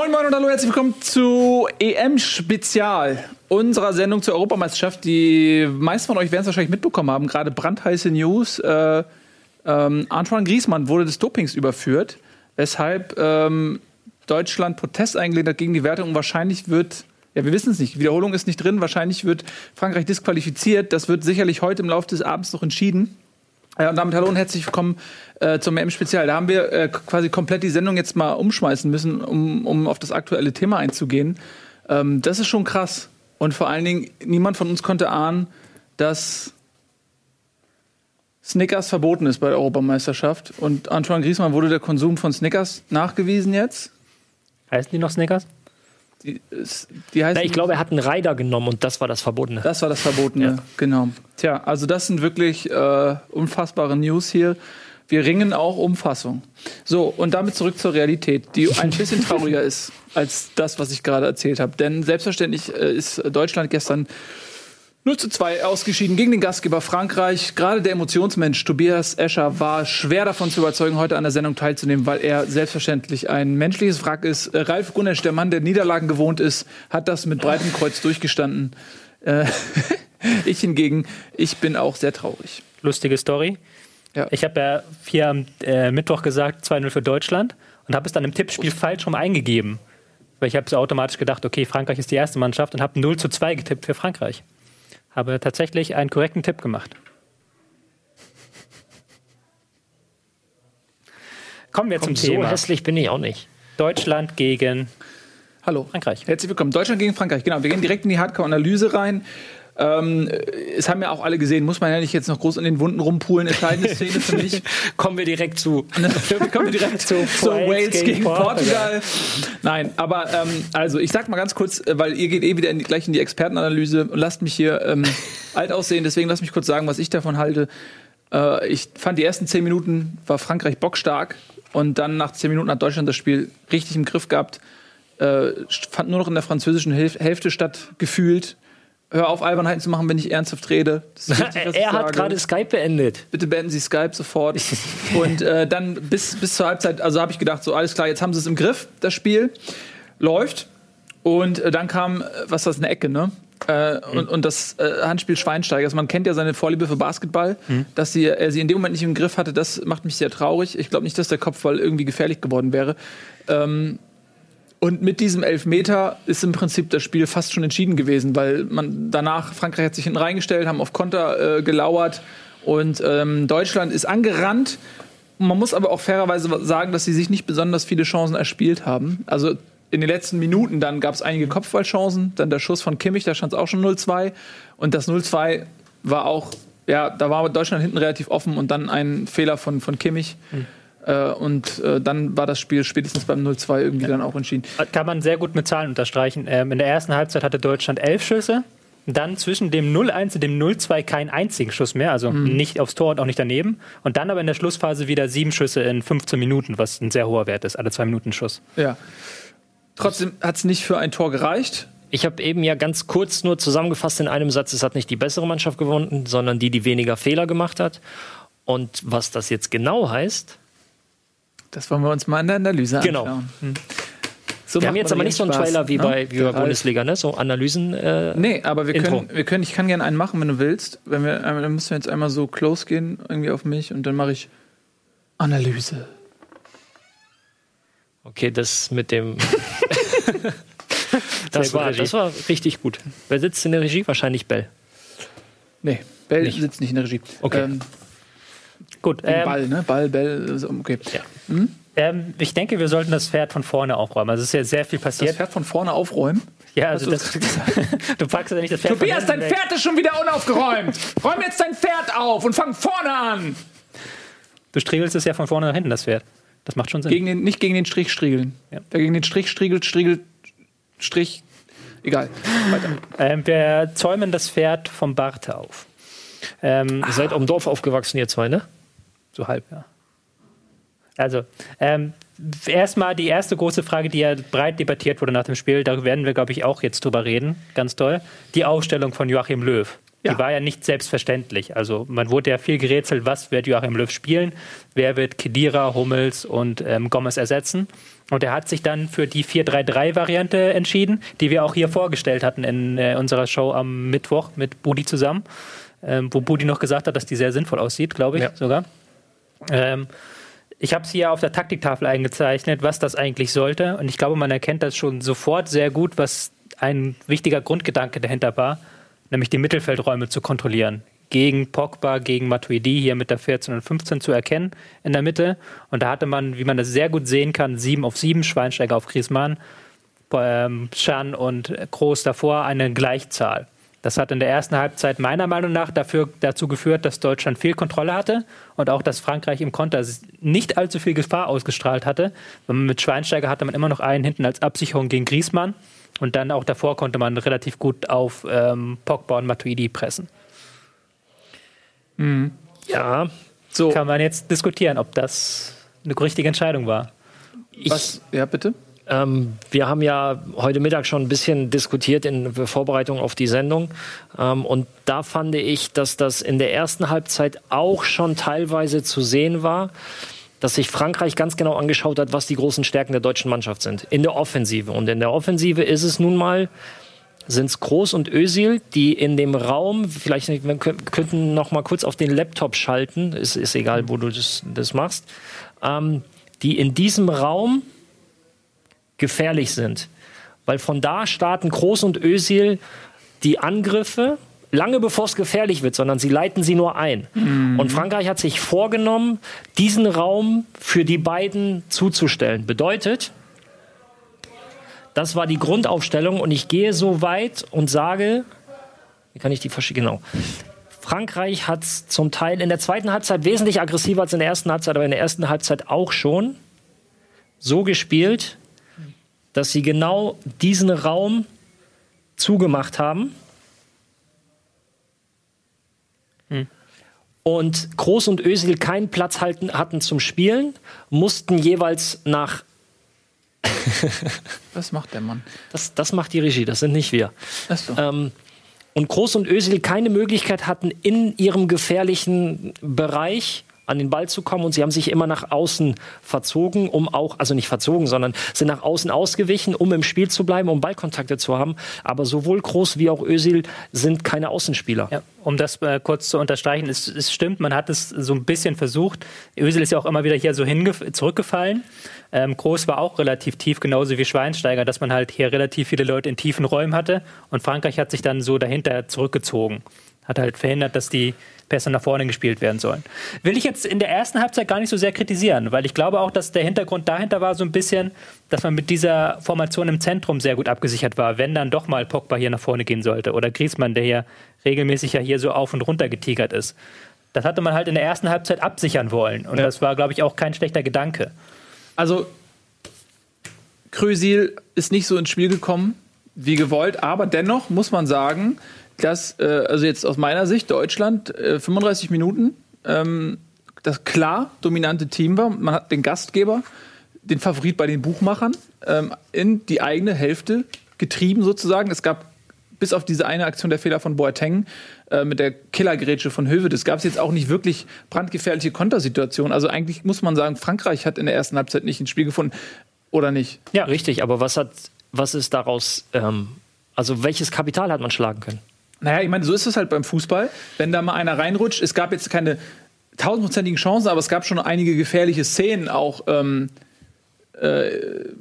Moin Moin und hallo, herzlich willkommen zu EM-Spezial unserer Sendung zur Europameisterschaft. Die meisten von euch werden es wahrscheinlich mitbekommen haben, gerade brandheiße News. Äh, ähm, Antoine Griezmann wurde des Dopings überführt, weshalb ähm, Deutschland Protest eingelegt hat gegen die Wertung und wahrscheinlich wird ja, wir wissen es nicht. Wiederholung ist nicht drin. Wahrscheinlich wird Frankreich disqualifiziert. Das wird sicherlich heute im Laufe des Abends noch entschieden. Ja, und damit hallo und herzlich willkommen äh, zum M-Spezial. Da haben wir äh, quasi komplett die Sendung jetzt mal umschmeißen müssen, um, um auf das aktuelle Thema einzugehen. Ähm, das ist schon krass. Und vor allen Dingen, niemand von uns konnte ahnen, dass Snickers verboten ist bei der Europameisterschaft. Und Antoine Griezmann wurde der Konsum von Snickers nachgewiesen jetzt. Heißen die noch Snickers? Die, die heißen Na, ich glaube, er hat einen Rider genommen und das war das Verbotene. Das war das Verbotene, ja. genau. Tja, also das sind wirklich äh, unfassbare News hier. Wir ringen auch um Fassung. So, und damit zurück zur Realität, die ein bisschen trauriger ist als das, was ich gerade erzählt habe. Denn selbstverständlich äh, ist Deutschland gestern 0 zu 2 ausgeschieden gegen den Gastgeber Frankreich. Gerade der Emotionsmensch Tobias Escher war schwer davon zu überzeugen, heute an der Sendung teilzunehmen, weil er selbstverständlich ein menschliches Wrack ist. Äh, Ralf Gunnesch, der Mann, der Niederlagen gewohnt ist, hat das mit breitem Kreuz durchgestanden. Äh, ich hingegen, ich bin auch sehr traurig. Lustige Story. Ja. Ich habe ja hier am äh, Mittwoch gesagt 2-0 für Deutschland und habe es dann im Tippspiel falsch rum eingegeben. Weil ich habe so automatisch gedacht, okay, Frankreich ist die erste Mannschaft und habe 0 zu 2 getippt für Frankreich habe tatsächlich einen korrekten Tipp gemacht. Kommen wir Kommt zum Thema. So hässlich bin ich auch nicht. Deutschland gegen Hallo. Frankreich. Herzlich willkommen. Deutschland gegen Frankreich. Genau, wir gehen direkt in die Hardcore-Analyse rein. Ähm, es haben ja auch alle gesehen, muss man ja nicht jetzt noch groß in den Wunden rumpulen. Entscheidende Szene für mich. Kommen wir direkt zu. Kommen wir direkt zu, zu Wales gegen, gegen Portugal. Nein, aber ähm, also ich sag mal ganz kurz, äh, weil ihr geht eh wieder in die, gleich in die Expertenanalyse und lasst mich hier ähm, alt aussehen, deswegen lasst mich kurz sagen, was ich davon halte. Äh, ich fand die ersten zehn Minuten war Frankreich bockstark und dann nach zehn Minuten hat Deutschland das Spiel richtig im Griff gehabt. Äh, fand nur noch in der französischen Hälfte statt gefühlt hör auf, Albernheiten zu machen, wenn ich ernsthaft rede. Wichtig, er hat gerade Skype beendet. Bitte beenden Sie Skype sofort. und äh, dann bis, bis zur Halbzeit, also habe ich gedacht, so alles klar, jetzt haben sie es im Griff, das Spiel. Läuft. Und äh, dann kam, äh, was ist das, eine Ecke, ne? Äh, mhm. und, und, das äh, Handspiel Schweinsteiger. Also man kennt ja seine Vorliebe für Basketball. Mhm. Dass sie, er sie in dem Moment nicht im Griff hatte, das macht mich sehr traurig. Ich glaube nicht, dass der Kopfball irgendwie gefährlich geworden wäre. Ähm, und mit diesem Elfmeter ist im Prinzip das Spiel fast schon entschieden gewesen, weil man danach, Frankreich hat sich hinten reingestellt, haben auf Konter äh, gelauert und ähm, Deutschland ist angerannt. Man muss aber auch fairerweise sagen, dass sie sich nicht besonders viele Chancen erspielt haben. Also in den letzten Minuten dann gab es einige Kopfballchancen, dann der Schuss von Kimmich, da stand es auch schon 0-2 und das 0-2 war auch, ja, da war Deutschland hinten relativ offen und dann ein Fehler von, von Kimmich. Mhm äh, und äh, dann war das Spiel spätestens beim 0-2 irgendwie ja. dann auch entschieden. Kann man sehr gut mit Zahlen unterstreichen. Ähm, in der ersten Halbzeit hatte Deutschland elf Schüsse. Dann zwischen dem 0-1 und dem 0-2 keinen einzigen Schuss mehr, also mhm. nicht aufs Tor und auch nicht daneben. Und dann aber in der Schlussphase wieder sieben Schüsse in 15 Minuten, was ein sehr hoher Wert ist, alle zwei Minuten Schuss. Ja. Trotzdem hat es nicht für ein Tor gereicht. Ich habe eben ja ganz kurz nur zusammengefasst in einem Satz, es hat nicht die bessere Mannschaft gewonnen, sondern die, die weniger Fehler gemacht hat. Und was das jetzt genau heißt, das wollen wir uns mal in der Analyse genau. anschauen. Genau. Hm. So wir haben jetzt aber nicht so einen Trailer wie ne? bei, wie bei Bundesliga, ne? So Analysen. Äh, nee, aber wir können, wir können, ich kann gerne einen machen, wenn du willst. Wenn wir, dann müssen wir jetzt einmal so close gehen, irgendwie auf mich, und dann mache ich Analyse. Okay, das mit dem. das, war, das war richtig gut. Wer sitzt in der Regie? Wahrscheinlich Bell. Nee, Bell nicht. sitzt nicht in der Regie. Okay. Ähm, Gut. Ähm, Ball, ne? Ball, Bell, okay. Ja. Hm? Ähm, ich denke, wir sollten das Pferd von vorne aufräumen. Also es ist ja sehr viel passiert. Das Pferd von vorne aufräumen? Ja, also das, du packst ja nicht das Pferd Tobias, dein weg. Pferd ist schon wieder unaufgeräumt. Räum jetzt dein Pferd auf und fang vorne an. Du striegelst es ja von vorne nach hinten, das Pferd. Das macht schon Sinn. Gegen den, nicht gegen den Strich striegeln. Ja. Wer gegen den Strich striegelt, striegelt Strich. Egal. Ähm, wir zäumen das Pferd vom Bart auf. Ähm, Ihr seid am Dorf aufgewachsen, ihr zwei, ne? So halb, ja. Also, ähm, erstmal die erste große Frage, die ja breit debattiert wurde nach dem Spiel, da werden wir, glaube ich, auch jetzt drüber reden, ganz toll. Die Aufstellung von Joachim Löw. Ja. Die war ja nicht selbstverständlich. Also man wurde ja viel gerätselt, was wird Joachim Löw spielen, wer wird Kedira, Hummels und ähm, Gomez ersetzen. Und er hat sich dann für die 4-3-3-Variante entschieden, die wir auch hier vorgestellt hatten in äh, unserer Show am Mittwoch mit Budi zusammen, ähm, wo Budi noch gesagt hat, dass die sehr sinnvoll aussieht, glaube ich ja. sogar. Ähm, ich habe es hier auf der Taktiktafel eingezeichnet, was das eigentlich sollte. Und ich glaube, man erkennt das schon sofort sehr gut, was ein wichtiger Grundgedanke dahinter war nämlich die Mittelfeldräume zu kontrollieren. Gegen Pogba, gegen Matuidi hier mit der 14 und 15 zu erkennen in der Mitte. Und da hatte man, wie man das sehr gut sehen kann, 7 auf 7, Schweinsteiger auf Griezmann, ähm, Schan und Groß davor eine Gleichzahl. Das hat in der ersten Halbzeit meiner Meinung nach dafür, dazu geführt, dass Deutschland viel Kontrolle hatte und auch, dass Frankreich im Konter nicht allzu viel Gefahr ausgestrahlt hatte. Mit Schweinsteiger hatte man immer noch einen hinten als Absicherung gegen Griezmann. Und dann auch davor konnte man relativ gut auf ähm, Pogba und Matuidi pressen. Mhm. Ja. So. Kann man jetzt diskutieren, ob das eine richtige Entscheidung war. Ich, Was? Ja, bitte. Ähm, wir haben ja heute Mittag schon ein bisschen diskutiert in Vorbereitung auf die Sendung. Ähm, und da fand ich, dass das in der ersten Halbzeit auch schon teilweise zu sehen war dass sich Frankreich ganz genau angeschaut hat, was die großen Stärken der deutschen Mannschaft sind. In der Offensive. Und in der Offensive ist es nun mal, sind es Groß und Ösil, die in dem Raum, vielleicht wir könnten noch mal kurz auf den Laptop schalten, ist, ist egal, wo du das, das machst, ähm, die in diesem Raum gefährlich sind. Weil von da starten Groß und Ösil die Angriffe lange bevor es gefährlich wird, sondern sie leiten sie nur ein. Mhm. Und Frankreich hat sich vorgenommen, diesen Raum für die beiden zuzustellen. Bedeutet, das war die Grundaufstellung und ich gehe so weit und sage, wie kann ich die verschieben? Genau. Frankreich hat es zum Teil in der zweiten Halbzeit wesentlich aggressiver als in der ersten Halbzeit, aber in der ersten Halbzeit auch schon so gespielt, dass sie genau diesen Raum zugemacht haben und Groß und Özil keinen Platz halten, hatten zum Spielen, mussten jeweils nach. Was macht der Mann? Das, das macht die Regie, das sind nicht wir. So. Ähm, und Groß und Özil keine Möglichkeit hatten, in ihrem gefährlichen Bereich an den Ball zu kommen und sie haben sich immer nach außen verzogen, um auch, also nicht verzogen, sondern sind nach außen ausgewichen, um im Spiel zu bleiben, um Ballkontakte zu haben. Aber sowohl Groß wie auch Özil sind keine Außenspieler. Ja, um das äh, kurz zu unterstreichen, es, es, stimmt, man hat es so ein bisschen versucht. Özil ist ja auch immer wieder hier so zurückgefallen. Ähm, Groß war auch relativ tief, genauso wie Schweinsteiger, dass man halt hier relativ viele Leute in tiefen Räumen hatte. Und Frankreich hat sich dann so dahinter zurückgezogen. Hat halt verhindert, dass die Pässe nach vorne gespielt werden sollen. Will ich jetzt in der ersten Halbzeit gar nicht so sehr kritisieren, weil ich glaube auch, dass der Hintergrund dahinter war so ein bisschen, dass man mit dieser Formation im Zentrum sehr gut abgesichert war, wenn dann doch mal Pogba hier nach vorne gehen sollte oder Griezmann, der hier regelmäßig ja hier so auf und runter getigert ist. Das hatte man halt in der ersten Halbzeit absichern wollen und ja. das war, glaube ich, auch kein schlechter Gedanke. Also Krösil ist nicht so ins Spiel gekommen wie gewollt, aber dennoch muss man sagen, dass, äh, also jetzt aus meiner Sicht, Deutschland äh, 35 Minuten ähm, das klar dominante Team war. Man hat den Gastgeber, den Favorit bei den Buchmachern, ähm, in die eigene Hälfte getrieben sozusagen. Es gab bis auf diese eine Aktion der Fehler von Boateng äh, mit der Killergrätsche von Höwe, das gab es jetzt auch nicht wirklich brandgefährliche Kontersituationen. Also eigentlich muss man sagen, Frankreich hat in der ersten Halbzeit nicht ins Spiel gefunden. Oder nicht? Ja, richtig. Aber was hat, was ist daraus, ähm, also welches Kapital hat man schlagen können? Naja, ich meine, so ist es halt beim Fußball. Wenn da mal einer reinrutscht, es gab jetzt keine tausendprozentigen Chancen, aber es gab schon einige gefährliche Szenen auch ähm, äh, in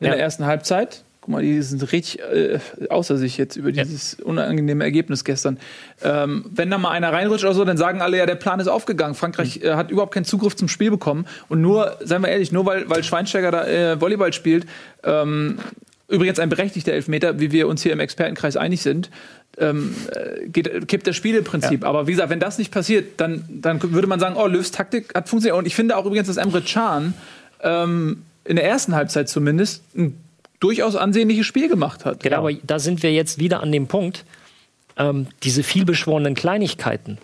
ja. der ersten Halbzeit. Guck mal, die sind richtig äh, außer sich jetzt über dieses ja. unangenehme Ergebnis gestern. Ähm, wenn da mal einer reinrutscht oder so, dann sagen alle, ja, der Plan ist aufgegangen. Frankreich mhm. äh, hat überhaupt keinen Zugriff zum Spiel bekommen. Und nur, seien wir ehrlich, nur weil, weil Schweinsteiger da äh, Volleyball spielt, ähm, übrigens ein berechtigter Elfmeter, wie wir uns hier im Expertenkreis einig sind, ähm, äh, geht, kippt das Spieleprinzip. Ja. Aber wie gesagt, wenn das nicht passiert, dann, dann würde man sagen, oh, Löws Taktik hat funktioniert. Und ich finde auch übrigens, dass Emre Can ähm, in der ersten Halbzeit zumindest ein durchaus ansehnliches Spiel gemacht hat. Genau, aber da sind wir jetzt wieder an dem Punkt, ähm, diese vielbeschworenen Kleinigkeiten.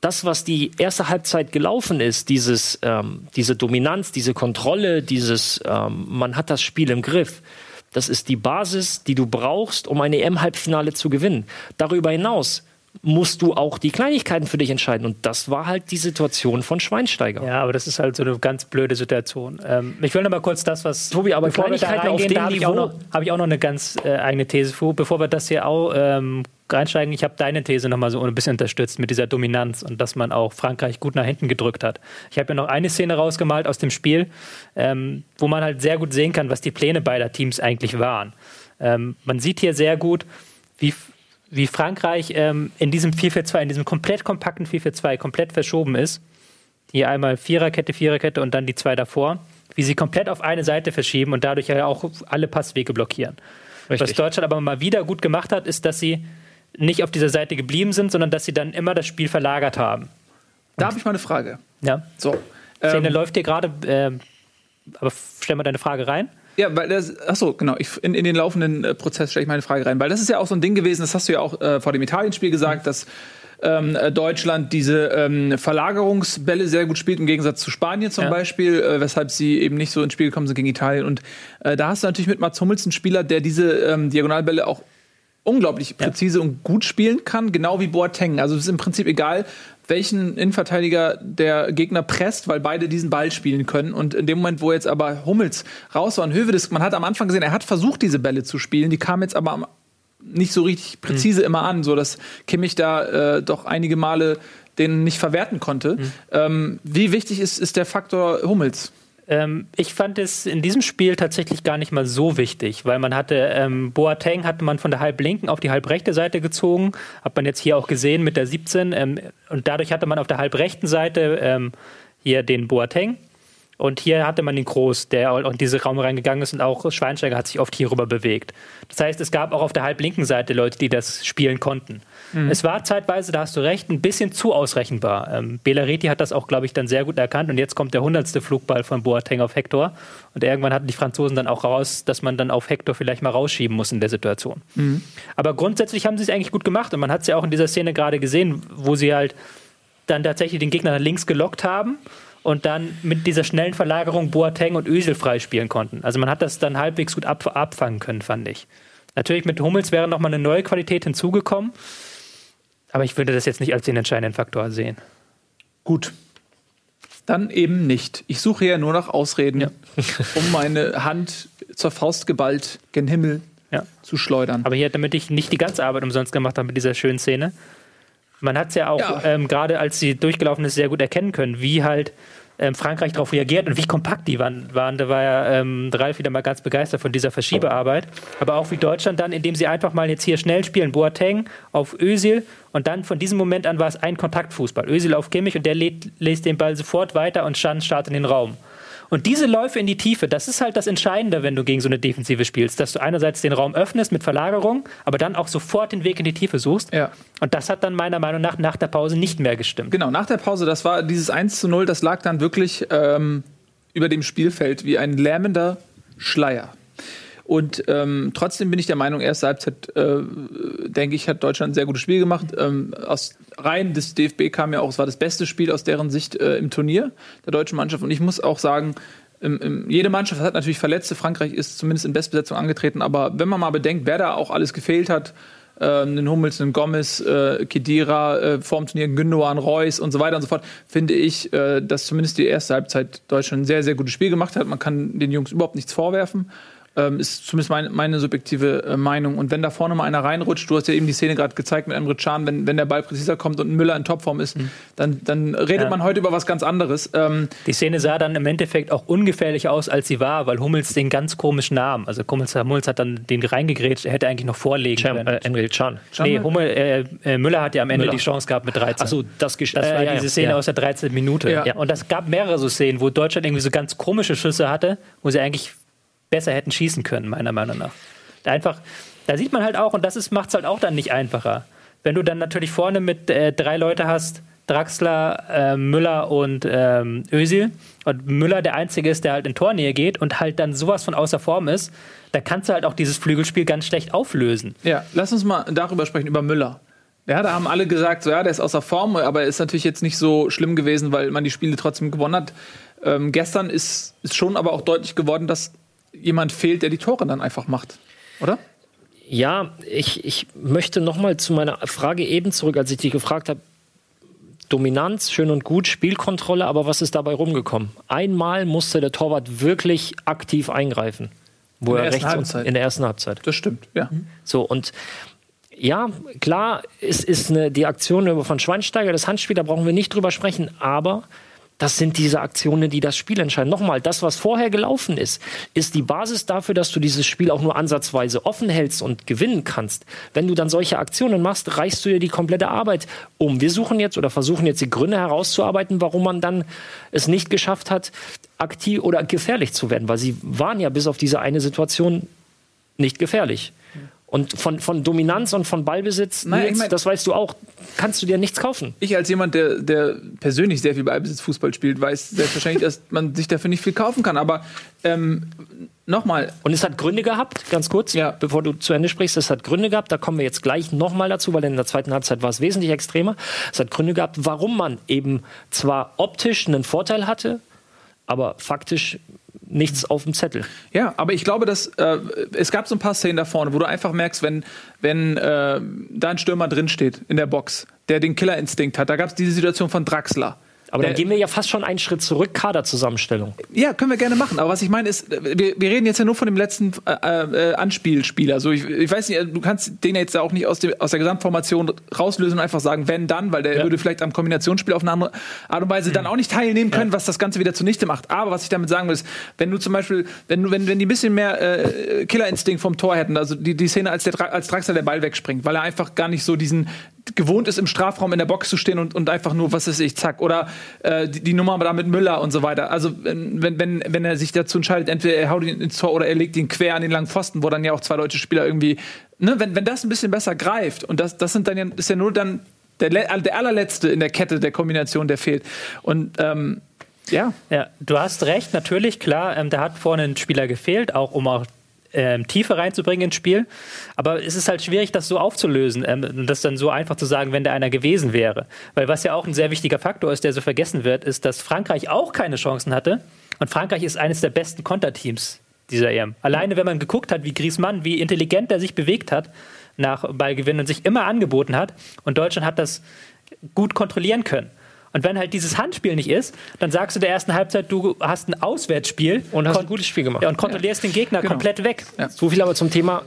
Das, was die erste Halbzeit gelaufen ist, dieses, ähm, diese Dominanz, diese Kontrolle, dieses, ähm, man hat das Spiel im Griff, das ist die Basis, die du brauchst, um ein EM-Halbfinale zu gewinnen. Darüber hinaus musst du auch die Kleinigkeiten für dich entscheiden. Und das war halt die Situation von Schweinsteiger. Ja, aber das ist halt so eine ganz blöde Situation. Ähm, ich will noch mal kurz das, was. Tobi, aber Kleinigkeiten auf dem da habe ich, auch noch, hab ich auch noch eine ganz äh, eigene These für. Bevor wir das hier auch ähm, reinsteigen, ich habe deine These noch mal so ein bisschen unterstützt mit dieser Dominanz und dass man auch Frankreich gut nach hinten gedrückt hat. Ich habe ja noch eine Szene rausgemalt aus dem Spiel, ähm, wo man halt sehr gut sehen kann, was die Pläne beider Teams eigentlich waren. Ähm, man sieht hier sehr gut, wie wie Frankreich ähm, in diesem 4-4-2, in diesem komplett kompakten 4-4-2 komplett verschoben ist. Hier einmal Viererkette, Viererkette und dann die zwei davor. Wie sie komplett auf eine Seite verschieben und dadurch ja auch alle Passwege blockieren. Richtig. Was Deutschland aber mal wieder gut gemacht hat, ist, dass sie nicht auf dieser Seite geblieben sind, sondern dass sie dann immer das Spiel verlagert haben. Da habe ich mal eine Frage. Ja. So. Szene ähm, läuft hier gerade, äh, aber stell mal deine Frage rein. Ja, weil das, achso, genau, ich, in, in den laufenden äh, Prozess stelle ich meine Frage rein, weil das ist ja auch so ein Ding gewesen, das hast du ja auch äh, vor dem Italienspiel gesagt, mhm. dass ähm, äh, Deutschland diese ähm, Verlagerungsbälle sehr gut spielt, im Gegensatz zu Spanien zum ja. Beispiel, äh, weshalb sie eben nicht so ins Spiel gekommen sind gegen Italien. Und äh, da hast du natürlich mit Mats Hummels einen Spieler, der diese ähm, Diagonalbälle auch unglaublich präzise ja. und gut spielen kann, genau wie Boateng. Also es ist im Prinzip egal, welchen Innenverteidiger der Gegner presst, weil beide diesen Ball spielen können. Und in dem Moment, wo jetzt aber Hummels raus war und Hövedes, man hat am Anfang gesehen, er hat versucht, diese Bälle zu spielen, die kamen jetzt aber nicht so richtig präzise mhm. immer an, so dass Kimmich da äh, doch einige Male den nicht verwerten konnte. Mhm. Ähm, wie wichtig ist, ist der Faktor Hummels? Ähm, ich fand es in diesem Spiel tatsächlich gar nicht mal so wichtig, weil man hatte, ähm, Boateng hatte man von der halblinken auf die halbrechte Seite gezogen, hat man jetzt hier auch gesehen mit der 17 ähm, und dadurch hatte man auf der halbrechten Seite ähm, hier den Boateng und hier hatte man den Groß, der in diese Raum reingegangen ist und auch Schweinsteiger hat sich oft hier rüber bewegt. Das heißt, es gab auch auf der halblinken Seite Leute, die das spielen konnten. Mhm. Es war zeitweise, da hast du recht, ein bisschen zu ausrechenbar. Ähm, Belareti hat das auch, glaube ich, dann sehr gut erkannt und jetzt kommt der hundertste Flugball von Boateng auf Hector und irgendwann hatten die Franzosen dann auch raus, dass man dann auf Hector vielleicht mal rausschieben muss in der Situation. Mhm. Aber grundsätzlich haben sie es eigentlich gut gemacht und man hat es ja auch in dieser Szene gerade gesehen, wo sie halt dann tatsächlich den Gegner nach links gelockt haben und dann mit dieser schnellen Verlagerung Boateng und Özil freispielen konnten. Also man hat das dann halbwegs gut ab, abfangen können, fand ich. Natürlich mit Hummels wäre nochmal eine neue Qualität hinzugekommen, aber ich würde das jetzt nicht als den entscheidenden Faktor sehen. Gut. Dann eben nicht. Ich suche ja nur nach Ausreden, ja. um meine Hand zur Faust geballt gen Himmel ja. zu schleudern. Aber hier, damit ich nicht die ganze Arbeit umsonst gemacht habe mit dieser schönen Szene, man hat es ja auch, ja. ähm, gerade als sie durchgelaufen ist, sehr gut erkennen können, wie halt ähm, Frankreich darauf reagiert und wie kompakt die waren. waren. Da war ja ähm, Ralf wieder mal ganz begeistert von dieser Verschiebearbeit. Aber auch wie Deutschland dann, indem sie einfach mal jetzt hier schnell spielen, Boateng auf Özil und dann von diesem Moment an war es ein Kontaktfußball. Özil auf Kimmich und der lädt, lässt den Ball sofort weiter und Schan startet in den Raum. Und diese Läufe in die Tiefe, das ist halt das Entscheidende, wenn du gegen so eine Defensive spielst, dass du einerseits den Raum öffnest mit Verlagerung, aber dann auch sofort den Weg in die Tiefe suchst. Ja. Und das hat dann meiner Meinung nach nach der Pause nicht mehr gestimmt. Genau, nach der Pause, das war dieses 1 zu 0, das lag dann wirklich ähm, über dem Spielfeld wie ein lähmender Schleier. Und ähm, trotzdem bin ich der Meinung, erste Halbzeit, äh, denke ich, hat Deutschland ein sehr gutes Spiel gemacht. Ähm, aus Reihen des DFB kam ja auch, es war das beste Spiel aus deren Sicht äh, im Turnier der deutschen Mannschaft. Und ich muss auch sagen, im, im, jede Mannschaft hat natürlich Verletzte. Frankreich ist zumindest in Bestbesetzung angetreten. Aber wenn man mal bedenkt, wer da auch alles gefehlt hat, äh, einen Hummels, einen Gomez, äh, Kedira, äh, vorm Turnier Gündogan, Reus und so weiter und so fort, finde ich, äh, dass zumindest die erste Halbzeit Deutschland ein sehr, sehr gutes Spiel gemacht hat. Man kann den Jungs überhaupt nichts vorwerfen. Ähm, ist zumindest meine, meine subjektive äh, Meinung. Und wenn da vorne mal einer reinrutscht, du hast ja eben die Szene gerade gezeigt mit Emre Can, wenn, wenn der Ball präziser kommt und Müller in Topform ist, mhm. dann, dann redet ja. man heute über was ganz anderes. Ähm, die Szene sah dann im Endeffekt auch ungefährlicher aus, als sie war, weil Hummels den ganz komischen Namen, also Hummels, Hummels hat dann den reingegrätscht, er hätte eigentlich noch vorlegen Cham, können. Äh, Emre Can. Nee, Hummel, äh, äh, Müller hat ja am Ende Müller. die Chance gehabt mit 13. Achso, das, das war ja, diese Szene ja. aus der 13. Minute. Ja. Und das gab mehrere so Szenen, wo Deutschland irgendwie so ganz komische Schüsse hatte, wo sie eigentlich besser hätten schießen können, meiner Meinung nach. Einfach, da sieht man halt auch, und das macht es halt auch dann nicht einfacher. Wenn du dann natürlich vorne mit äh, drei Leute hast, Draxler, äh, Müller und ähm, Özil, und Müller der Einzige ist, der halt in Tornähe geht und halt dann sowas von außer Form ist, dann kannst du halt auch dieses Flügelspiel ganz schlecht auflösen. Ja, lass uns mal darüber sprechen, über Müller. Ja, da haben alle gesagt, so ja, der ist außer Form, aber ist natürlich jetzt nicht so schlimm gewesen, weil man die Spiele trotzdem gewonnen hat. Ähm, gestern ist, ist schon aber auch deutlich geworden, dass jemand fehlt, der die Tore dann einfach macht, oder? Ja, ich, ich möchte nochmal zu meiner Frage eben zurück, als ich dich gefragt habe, Dominanz, schön und gut, Spielkontrolle, aber was ist dabei rumgekommen? Einmal musste der Torwart wirklich aktiv eingreifen. Wo in er rechts in der ersten Halbzeit. Das stimmt, ja. So, und ja, klar, ist, ist eine, die Aktion von Schweinsteiger, das Handspiel, da brauchen wir nicht drüber sprechen, aber das sind diese Aktionen, die das Spiel entscheiden. Nochmal, das, was vorher gelaufen ist, ist die Basis dafür, dass du dieses Spiel auch nur ansatzweise offen hältst und gewinnen kannst. Wenn du dann solche Aktionen machst, reichst du dir die komplette Arbeit um. Wir suchen jetzt oder versuchen jetzt die Gründe herauszuarbeiten, warum man dann es nicht geschafft hat, aktiv oder gefährlich zu werden, weil sie waren ja bis auf diese eine Situation nicht gefährlich. Und von, von Dominanz und von Ballbesitz, Nein, Nils, ich mein, das weißt du auch, kannst du dir nichts kaufen. Ich als jemand, der, der persönlich sehr viel Ballbesitzfußball spielt, weiß selbstverständlich, dass man sich dafür nicht viel kaufen kann. Aber ähm, nochmal. Und es hat Gründe gehabt, ganz kurz, ja. bevor du zu Ende sprichst, es hat Gründe gehabt, da kommen wir jetzt gleich nochmal dazu, weil in der zweiten Halbzeit war es wesentlich extremer. Es hat Gründe gehabt, warum man eben zwar optisch einen Vorteil hatte, aber faktisch nichts auf dem Zettel. Ja, aber ich glaube, dass äh, es gab so ein paar Szenen da vorne, wo du einfach merkst, wenn, wenn äh, da ein Stürmer drinsteht in der Box, der den Killerinstinkt hat. Da gab es diese Situation von Draxler. Aber dann gehen wir ja fast schon einen Schritt zurück, Kaderzusammenstellung. Ja, können wir gerne machen. Aber was ich meine ist, wir, wir reden jetzt ja nur von dem letzten äh, äh, Anspielspieler. Also ich, ich weiß nicht, du kannst den jetzt auch nicht aus, dem, aus der Gesamtformation rauslösen und einfach sagen, wenn dann, weil der ja. würde vielleicht am Kombinationsspiel auf eine andere Art und Weise mhm. dann auch nicht teilnehmen können, ja. was das Ganze wieder zunichte macht. Aber was ich damit sagen will, ist, wenn du zum Beispiel, wenn, wenn, wenn die ein bisschen mehr äh, Killerinstinkt vom Tor hätten, also die, die Szene, als, der, als Draxler der Ball wegspringt, weil er einfach gar nicht so diesen gewohnt ist, im Strafraum in der Box zu stehen und, und einfach nur, was ist ich, zack. Oder äh, die, die, Nummer da mit Müller und so weiter. Also wenn, wenn, wenn er sich dazu entscheidet, entweder er haut ihn ins Tor oder er legt ihn quer an den langen Pfosten, wo dann ja auch zwei deutsche Spieler irgendwie, ne, wenn, wenn das ein bisschen besser greift und das, das sind dann ja, ist ja nur dann der, der allerletzte in der Kette der Kombination, der fehlt. Und ähm, ja. Ja, du hast recht, natürlich, klar, ähm, da hat vorne ein Spieler gefehlt, auch um auch ähm, Tiefe reinzubringen ins Spiel. Aber es ist halt schwierig, das so aufzulösen ähm, und das dann so einfach zu sagen, wenn da einer gewesen wäre. Weil was ja auch ein sehr wichtiger Faktor ist, der so vergessen wird, ist, dass Frankreich auch keine Chancen hatte. Und Frankreich ist eines der besten Konterteams dieser EM. Alleine, wenn man geguckt hat, wie Griezmann, wie intelligent er sich bewegt hat nach Ballgewinn und sich immer angeboten hat. Und Deutschland hat das gut kontrollieren können. Und wenn halt dieses Handspiel nicht ist, dann sagst du der ersten Halbzeit, du hast ein Auswärtsspiel und hast ein gutes Spiel gemacht. Ja, und kontrollierst ja. den Gegner genau. komplett weg. Ja. So viel aber zum Thema,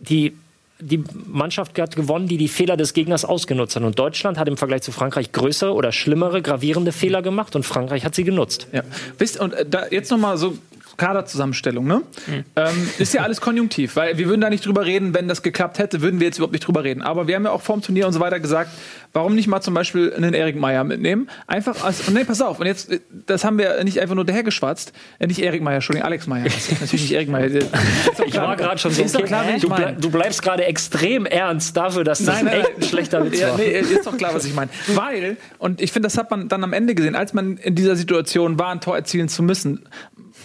die, die Mannschaft hat gewonnen, die die Fehler des Gegners ausgenutzt hat. Und Deutschland hat im Vergleich zu Frankreich größere oder schlimmere, gravierende Fehler gemacht und Frankreich hat sie genutzt. Ja. Wisst, und äh, da jetzt nochmal so Kaderzusammenstellung, ne? Mhm. Ähm, ist ja alles konjunktiv, weil wir würden da nicht drüber reden, wenn das geklappt hätte, würden wir jetzt überhaupt nicht drüber reden. Aber wir haben ja auch vorm Turnier und so weiter gesagt, warum nicht mal zum Beispiel einen Erik Meyer mitnehmen? Einfach als, nee, pass auf, und jetzt, das haben wir nicht einfach nur dahergeschwatzt, äh, nicht Erik Meyer, Entschuldigung, Alex Meyer. Natürlich nicht Erik Meyer. Ich war gerade schon so, okay, klar, du, ble du, bleibst gerade extrem ernst dafür, dass das nein, nein, echt ein schlechter Witz ja, war. Nee, ist doch klar, was ich meine. Weil, und ich finde, das hat man dann am Ende gesehen, als man in dieser Situation war, ein Tor erzielen zu müssen,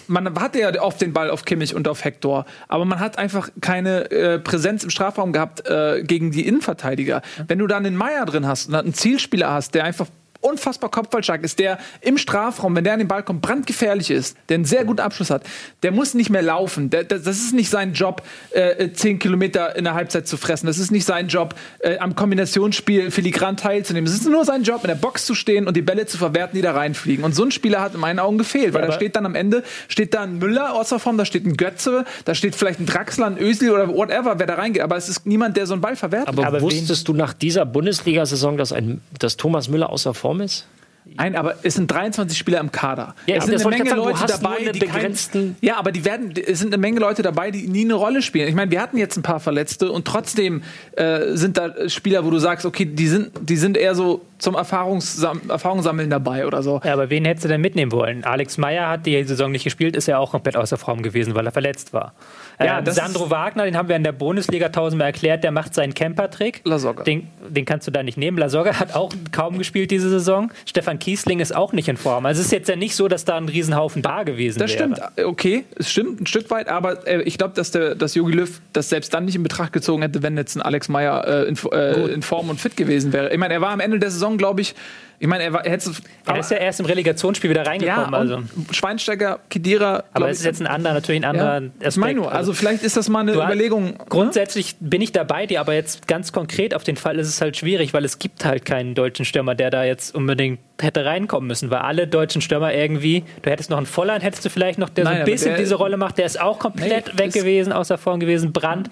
man hatte ja oft den Ball auf Kimmich und auf Hector, aber man hat einfach keine äh, Präsenz im Strafraum gehabt äh, gegen die Innenverteidiger. Wenn du dann den Meier drin hast und einen Zielspieler hast, der einfach unfassbar kopfballstark ist, der im Strafraum, wenn der an den Ball kommt, brandgefährlich ist, der einen sehr guten Abschluss hat, der muss nicht mehr laufen. Der, das ist nicht sein Job, äh, zehn Kilometer in der Halbzeit zu fressen. Das ist nicht sein Job, äh, am Kombinationsspiel filigran teilzunehmen. Es ist nur sein Job, in der Box zu stehen und die Bälle zu verwerten, die da reinfliegen. Und so ein Spieler hat in meinen Augen gefehlt, weil ja, da steht dann am Ende, steht da ein Müller außer Form, da steht ein Götze, da steht vielleicht ein Draxler, ein Özil oder whatever, wer da reingeht. Aber es ist niemand, der so einen Ball verwertet. Aber, aber wusstest du nach dieser Bundesliga-Saison, dass, dass Thomas Müller außer Form ist? Nein, aber es sind 23 Spieler im Kader. Ja, es sind eine Menge sagen, Leute dabei, die kein, Ja, aber die werden, es sind eine Menge Leute dabei, die nie eine Rolle spielen. Ich meine, wir hatten jetzt ein paar Verletzte und trotzdem äh, sind da Spieler, wo du sagst, okay, die sind, die sind eher so zum Erfahrungssam Erfahrungssammeln dabei oder so. Ja, aber wen hättest du denn mitnehmen wollen? Alex Meyer hat die Saison nicht gespielt, ist ja auch komplett außer Form gewesen, weil er verletzt war. Ja, äh, Sandro Wagner, den haben wir in der Bundesliga tausendmal erklärt, der macht seinen Camper-Trick. Den, den kannst du da nicht nehmen. Lasogga hat auch kaum gespielt diese Saison. Stefan Kiesling ist auch nicht in Form. Also es ist jetzt ja nicht so, dass da ein Riesenhaufen da gewesen das wäre. Das stimmt, okay, es stimmt ein Stück weit, aber äh, ich glaube, dass der dass Jogi Löw das selbst dann nicht in Betracht gezogen hätte, wenn jetzt ein Alex Meyer äh, in, äh, in, Form und fit gewesen wäre. Ich meine, er war am Ende der Saison, glaube ich, ich meine, er, war, er hätte. Er ist ja erst im Relegationsspiel wieder reingekommen. Ja, also. Schweinsteiger, Kedira. Aber es ist jetzt ein anderer, natürlich ein anderer ja, Aspekt. Ich meine nur, also vielleicht ist das mal eine Überlegung. Ne? Grundsätzlich bin ich dabei dir, aber jetzt ganz konkret auf den Fall ist es halt schwierig, weil es gibt halt keinen deutschen Stürmer, der da jetzt unbedingt hätte reinkommen müssen, weil alle deutschen Stürmer irgendwie, du hättest noch einen Volland, hättest du vielleicht noch, der Nein, so ein bisschen diese Rolle macht, der ist auch komplett nee, weg gewesen, außer vorn gewesen, Brand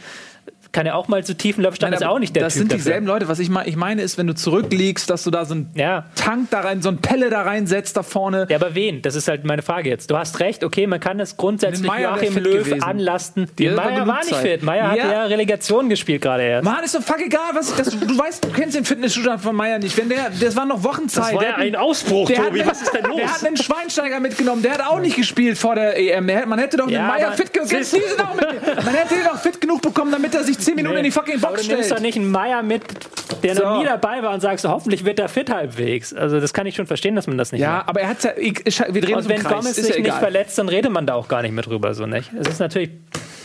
kann ja auch mal zu tiefen Nein, ist auch nicht der Das typ sind dieselben dafür. Leute. Was ich, mein, ich meine, ist, wenn du zurückliegst, dass du da so einen ja. Tank da rein, so ein Pelle da reinsetzt da vorne. Ja, aber wen? Das ist halt meine Frage jetzt. Du hast recht, okay, man kann es grundsätzlich Joachim Löw gewesen. anlasten. Die Meier war nicht fit. Meier ja. hat ja Relegation gespielt gerade erst. Mann, ist doch fuck egal. Was, das, du weißt, du kennst den Fitnesszustand von Meier nicht. Wenn der, das war noch Wochenzeit. Das war ja ein Ausbruch, Tobi. Hat, was ist denn los? Der hat einen Schweinsteiger mitgenommen. Der hat auch nicht gespielt vor der EM. Man hätte doch ja, den Meier fit genug. Man hätte ihn auch fit genug bekommen, damit er sich 10 Minuten nee. in die fucking Box aber du nimmst doch nicht einen Meier mit, der so. noch nie dabei war und sagst, hoffentlich wird er fit halbwegs. Also das kann ich schon verstehen, dass man das nicht Ja, macht. aber er hat ja, wir drehen und wenn Kreis, Gomez sich ja nicht verletzt, dann redet man da auch gar nicht mehr drüber, so nicht. Es ist natürlich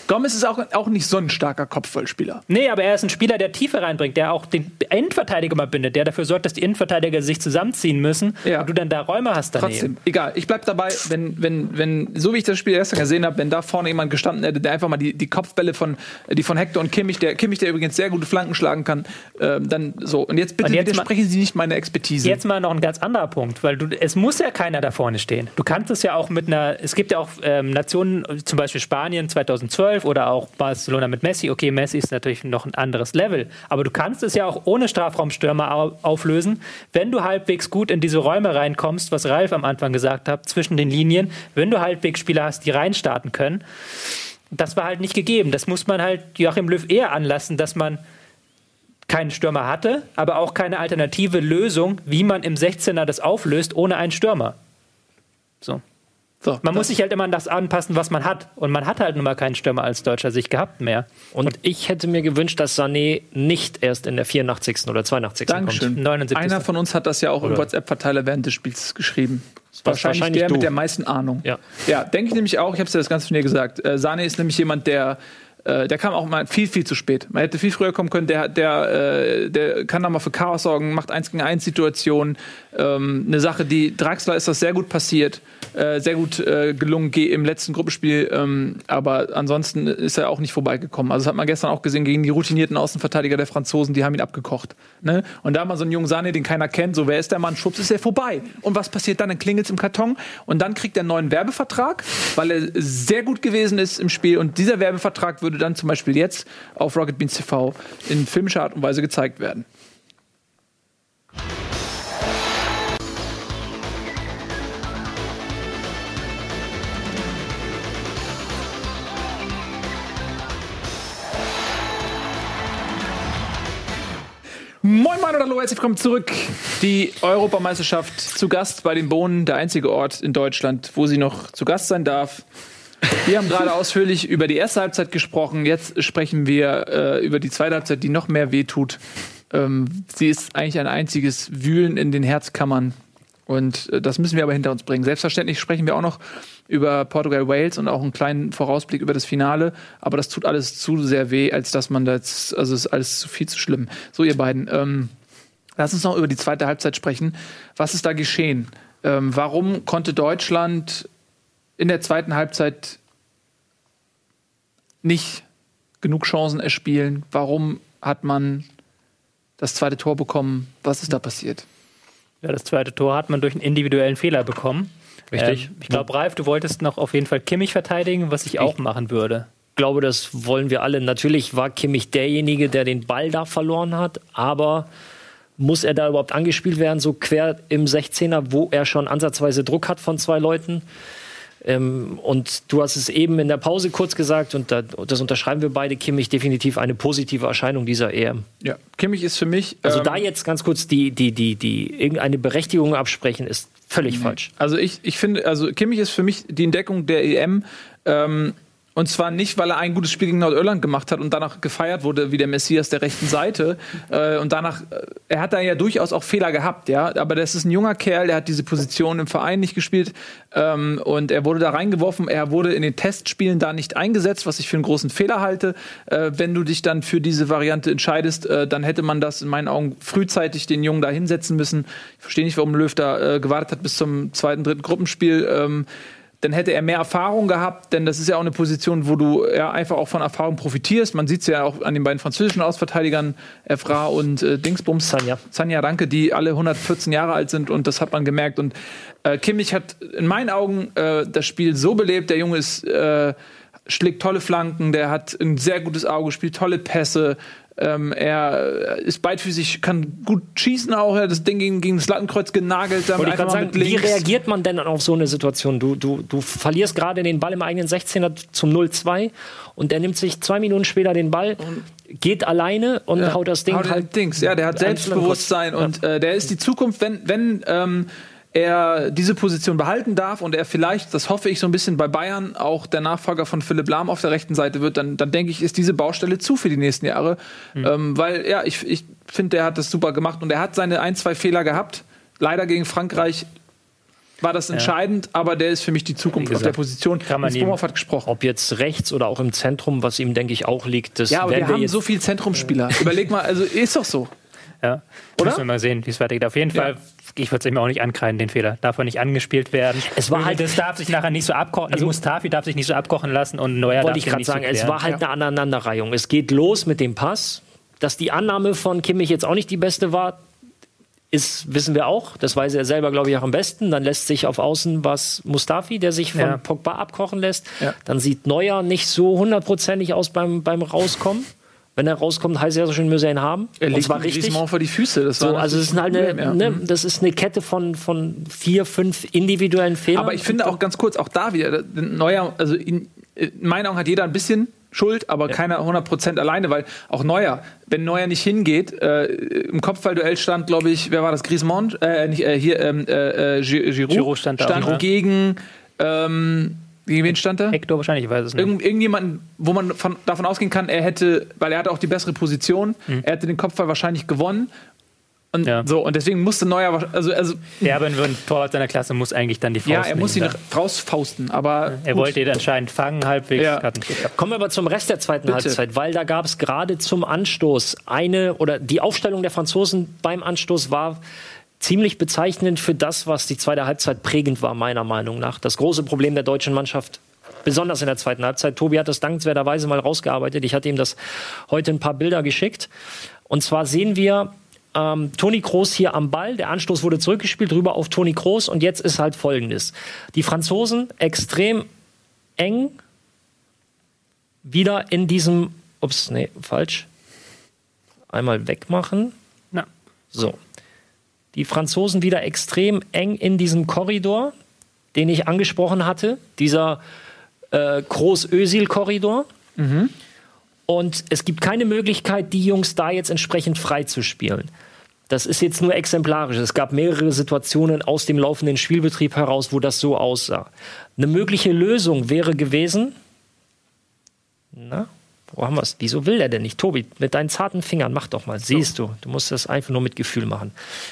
Gomez ist auch, auch nicht so ein starker Kopfballspieler. Nee, aber er ist ein Spieler, der Tiefe reinbringt, der auch den Innenverteidiger mal bindet, der dafür sorgt, dass die Innenverteidiger sich zusammenziehen müssen ja. und du dann da Räume hast daneben. Trotzdem, egal. Ich bleib dabei, wenn, wenn, wenn, so wie ich das Spiel gestern gesehen habe, wenn da vorne jemand gestanden hätte, der einfach mal die, die Kopfbälle von, die von Hector und Kimmich, der Kimmich, der übrigens sehr gute Flanken schlagen kann, äh, dann so. Und jetzt bitte und jetzt widersprechen mal, Sie nicht meine Expertise. Jetzt mal noch ein ganz anderer Punkt, weil du, es muss ja keiner da vorne stehen. Du kannst es ja auch mit einer, es gibt ja auch ähm, Nationen, zum Beispiel Spanien 2012 oder auch Barcelona mit Messi. Okay, Messi ist natürlich noch ein anderes Level, aber du kannst es ja auch ohne Strafraumstürmer auflösen, wenn du halbwegs gut in diese Räume reinkommst, was Ralf am Anfang gesagt hat, zwischen den Linien, wenn du halbwegs Spieler hast, die reinstarten können. Das war halt nicht gegeben. Das muss man halt Joachim Löw eher anlassen, dass man keinen Stürmer hatte, aber auch keine alternative Lösung, wie man im 16er das auflöst ohne einen Stürmer. So. So, man muss sich halt immer an das anpassen, was man hat. Und man hat halt nun mal keinen Stürmer als Deutscher sich gehabt mehr. Und ich hätte mir gewünscht, dass Sané nicht erst in der 84. oder 82. Dankeschön. kommt. 79. Einer von uns hat das ja auch oder? im WhatsApp-Verteiler während des Spiels geschrieben. Wahrscheinlich, wahrscheinlich, der du. mit der meisten Ahnung. Ja, ja denke ich nämlich auch. Ich habe es ja das ganze Turnier gesagt. Äh, Sané ist nämlich jemand, der äh, der kam auch mal viel, viel zu spät. Man hätte viel früher kommen können. Der, der, äh, der kann da mal für Chaos sorgen, macht 1 gegen 1 Situationen. Ähm, eine Sache, die Draxler ist das sehr gut passiert, äh, sehr gut äh, gelungen im letzten Gruppenspiel. Ähm, aber ansonsten ist er auch nicht vorbeigekommen. Also das hat man gestern auch gesehen gegen die routinierten Außenverteidiger der Franzosen, die haben ihn abgekocht. Ne? Und da mal so einen jungen Sahne, den keiner kennt, so wer ist der Mann, schwupps ist er vorbei. Und was passiert dann? Dann klingelt es im Karton und dann kriegt er einen neuen Werbevertrag, weil er sehr gut gewesen ist im Spiel. Und dieser Werbevertrag würde dann zum Beispiel jetzt auf Rocket Beans TV in filmischer Art und Weise gezeigt werden. Moin Moin und hallo, herzlich willkommen zurück. Die Europameisterschaft zu Gast bei den Bohnen, der einzige Ort in Deutschland, wo sie noch zu Gast sein darf. Wir haben gerade ausführlich über die erste Halbzeit gesprochen. Jetzt sprechen wir äh, über die zweite Halbzeit, die noch mehr wehtut. Ähm, sie ist eigentlich ein einziges Wühlen in den Herzkammern. Und äh, das müssen wir aber hinter uns bringen. Selbstverständlich sprechen wir auch noch über Portugal Wales und auch einen kleinen Vorausblick über das Finale. Aber das tut alles zu sehr weh, als dass man das, also es ist alles zu viel zu schlimm. So, ihr beiden, ähm, lass uns noch über die zweite Halbzeit sprechen. Was ist da geschehen? Ähm, warum konnte Deutschland in der zweiten Halbzeit nicht genug Chancen erspielen? Warum hat man das zweite Tor bekommen? Was ist da passiert? Ja, das zweite Tor hat man durch einen individuellen Fehler bekommen. Richtig. Ähm, ich glaube, Ralf, du wolltest noch auf jeden Fall Kimmich verteidigen, was ich, ich auch machen würde. Ich glaube, das wollen wir alle. Natürlich war Kimmich derjenige, der den Ball da verloren hat, aber muss er da überhaupt angespielt werden, so quer im 16er, wo er schon ansatzweise Druck hat von zwei Leuten? Ähm, und du hast es eben in der Pause kurz gesagt, und da, das unterschreiben wir beide, Kimmich definitiv eine positive Erscheinung dieser EM. Ja, Kimmich ist für mich. Also ähm, da jetzt ganz kurz die, die, die, die irgendeine Berechtigung absprechen, ist völlig nee. falsch. Also ich, ich finde, also Kimmich ist für mich die Entdeckung der EM. Ähm, Und zwar nicht, weil er ein gutes Spiel gegen Nordirland gemacht hat und danach gefeiert wurde wie der Messias der rechten Seite. Äh, und danach, äh, er hat da ja durchaus auch Fehler gehabt, ja. Aber das ist ein junger Kerl, der hat diese Position im Verein nicht gespielt. Ähm, und er wurde da reingeworfen. Er wurde in den Testspielen da nicht eingesetzt, was ich für einen großen Fehler halte. Äh, wenn du dich dann für diese Variante entscheidest, äh, dann hätte man das in meinen Augen frühzeitig den Jungen da hinsetzen müssen. Ich verstehe nicht, warum Löw da äh, gewartet hat bis zum zweiten, dritten Gruppenspiel. Ähm, dann hätte er mehr Erfahrung gehabt, denn das ist ja auch eine Position, wo du ja einfach auch von Erfahrung profitierst. Man sieht es ja auch an den beiden französischen Ausverteidigern, Efra und äh, Dingsbums. Sanja. Sanja, danke, die alle 114 Jahre alt sind und das hat man gemerkt. Und äh, Kimmich hat in meinen Augen äh, das Spiel so belebt. Der Junge ist, äh, schlägt tolle Flanken, der hat ein sehr gutes Auge, spielt tolle Pässe, ähm, er ist beidfüßig, kann gut schießen auch. Er hat das Ding gegen, gegen das Lattenkreuz genagelt. Dann einfach sagen, wie reagiert man denn auf so eine Situation? Du, du, du verlierst gerade den Ball im eigenen 16er zum 0-2 und er nimmt sich zwei Minuten später den Ball, geht alleine und ja, haut das Ding haut halt. Dings. Ja, der hat Selbstbewusstsein und äh, der ist die Zukunft, wenn, wenn ähm, er diese Position behalten darf und er vielleicht, das hoffe ich so ein bisschen bei Bayern, auch der Nachfolger von Philipp Lahm auf der rechten Seite wird, dann, dann denke ich, ist diese Baustelle zu für die nächsten Jahre. Mhm. Ähm, weil, ja, ich, ich finde, der hat das super gemacht und er hat seine ein, zwei Fehler gehabt. Leider gegen Frankreich war das entscheidend, ja. aber der ist für mich die Zukunft gesagt, auf der Position. Kann man ihm, hat gesprochen. Ob jetzt rechts oder auch im Zentrum, was ihm, denke ich, auch liegt. Das ja, aber wir, wir haben so viele Zentrumsspieler. Überleg mal, also ist doch so. Ja, Oder? müssen wir mal sehen, wie es weitergeht. Auf jeden Fall, ich würde es ihm auch nicht ankreiden, den Fehler. Darf er nicht angespielt werden. Es war halt, das darf sich nachher nicht so abkochen. Also, Mustafi darf sich nicht so abkochen lassen und Neuer darf ich gerade sagen, so es war halt ja. eine Aneinanderreihung. Es geht los mit dem Pass. Dass die Annahme von Kimmich jetzt auch nicht die beste war, ist, wissen wir auch. Das weiß er selber, glaube ich, auch am besten. Dann lässt sich auf Außen was Mustafi, der sich von ja. Pogba abkochen lässt. Ja. Dann sieht Neuer nicht so hundertprozentig aus beim, beim Rauskommen wenn er rauskommt, heißt er so schön, müsse er ihn haben. Er legt zwar richtig. vor die Füße. Das so, also ist halt eine, ja. ne, mhm. das ist eine Kette von, von vier, fünf individuellen Fehlern. Aber ich finde auch ganz kurz, auch da wieder, Neuer, also in, in meinen Augen hat jeder ein bisschen Schuld, aber ja. keiner 100% alleine, weil auch Neuer, wenn Neuer nicht hingeht, äh, im Kopfballduell stand, glaube ich, wer war das? Griezmann? Äh, nicht, äh, hier, ähm, äh, Giroud, Giroud stand, da stand auch, gegen ähm, gegen wen stand er? Hector wahrscheinlich, ich weiß es nicht. Irgend, irgendjemanden, wo man von, davon ausgehen kann, er hätte, weil er hatte auch die bessere Position, mhm. er hätte den Kopfball wahrscheinlich gewonnen. Und ja. so, und deswegen musste Neuer, also, also. Ja, aber ein Torwart seiner Klasse muss eigentlich dann die Faust Ja, er muss ihn da. rausfausten, aber. Er gut. wollte ihn anscheinend fangen, halbwegs. Ja. Kommen wir aber zum Rest der zweiten Bitte. Halbzeit, weil da gab es gerade zum Anstoß eine, oder die Aufstellung der Franzosen beim Anstoß war ziemlich bezeichnend für das, was die zweite Halbzeit prägend war, meiner Meinung nach. Das große Problem der deutschen Mannschaft, besonders in der zweiten Halbzeit. Tobi hat das dankenswerterweise mal rausgearbeitet. Ich hatte ihm das heute ein paar Bilder geschickt. Und zwar sehen wir ähm, Toni Kroos hier am Ball. Der Anstoß wurde zurückgespielt, rüber auf Toni Kroos. Und jetzt ist halt Folgendes. Die Franzosen extrem eng wieder in diesem, ups, nee, falsch. Einmal wegmachen. Na. So die Franzosen wieder extrem eng in diesem Korridor, den ich angesprochen hatte, dieser äh, Groß-Ösil-Korridor. Mhm. Und es gibt keine Möglichkeit, die Jungs da jetzt entsprechend frei zu spielen. Das ist jetzt nur exemplarisch. Es gab mehrere Situationen aus dem laufenden Spielbetrieb heraus, wo das so aussah. Eine mögliche Lösung wäre gewesen, na, wo haben wir es? Wieso will er denn nicht? Tobi, mit deinen zarten Fingern, mach doch mal. Siehst du, du musst das einfach nur mit Gefühl machen.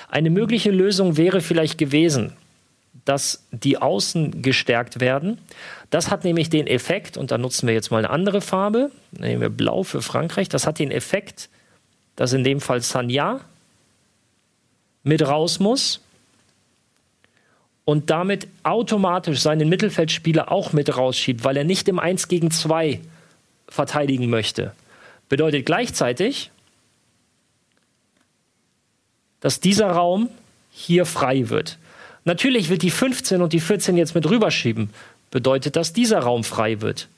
Eine mögliche Lösung wäre vielleicht gewesen, dass die Außen gestärkt werden. Das hat nämlich den Effekt, und da nutzen wir jetzt mal eine andere Farbe, nehmen wir Blau für Frankreich, das hat den Effekt, dass in dem Fall Sanya mit raus muss und damit automatisch seinen Mittelfeldspieler auch mit rausschiebt, weil er nicht im 1 gegen 2 verteidigen möchte. Bedeutet gleichzeitig, dass dieser Raum hier frei wird. Natürlich wird die 15 und die 14 jetzt mit rüberschieben. Bedeutet, dass dieser Raum frei wird.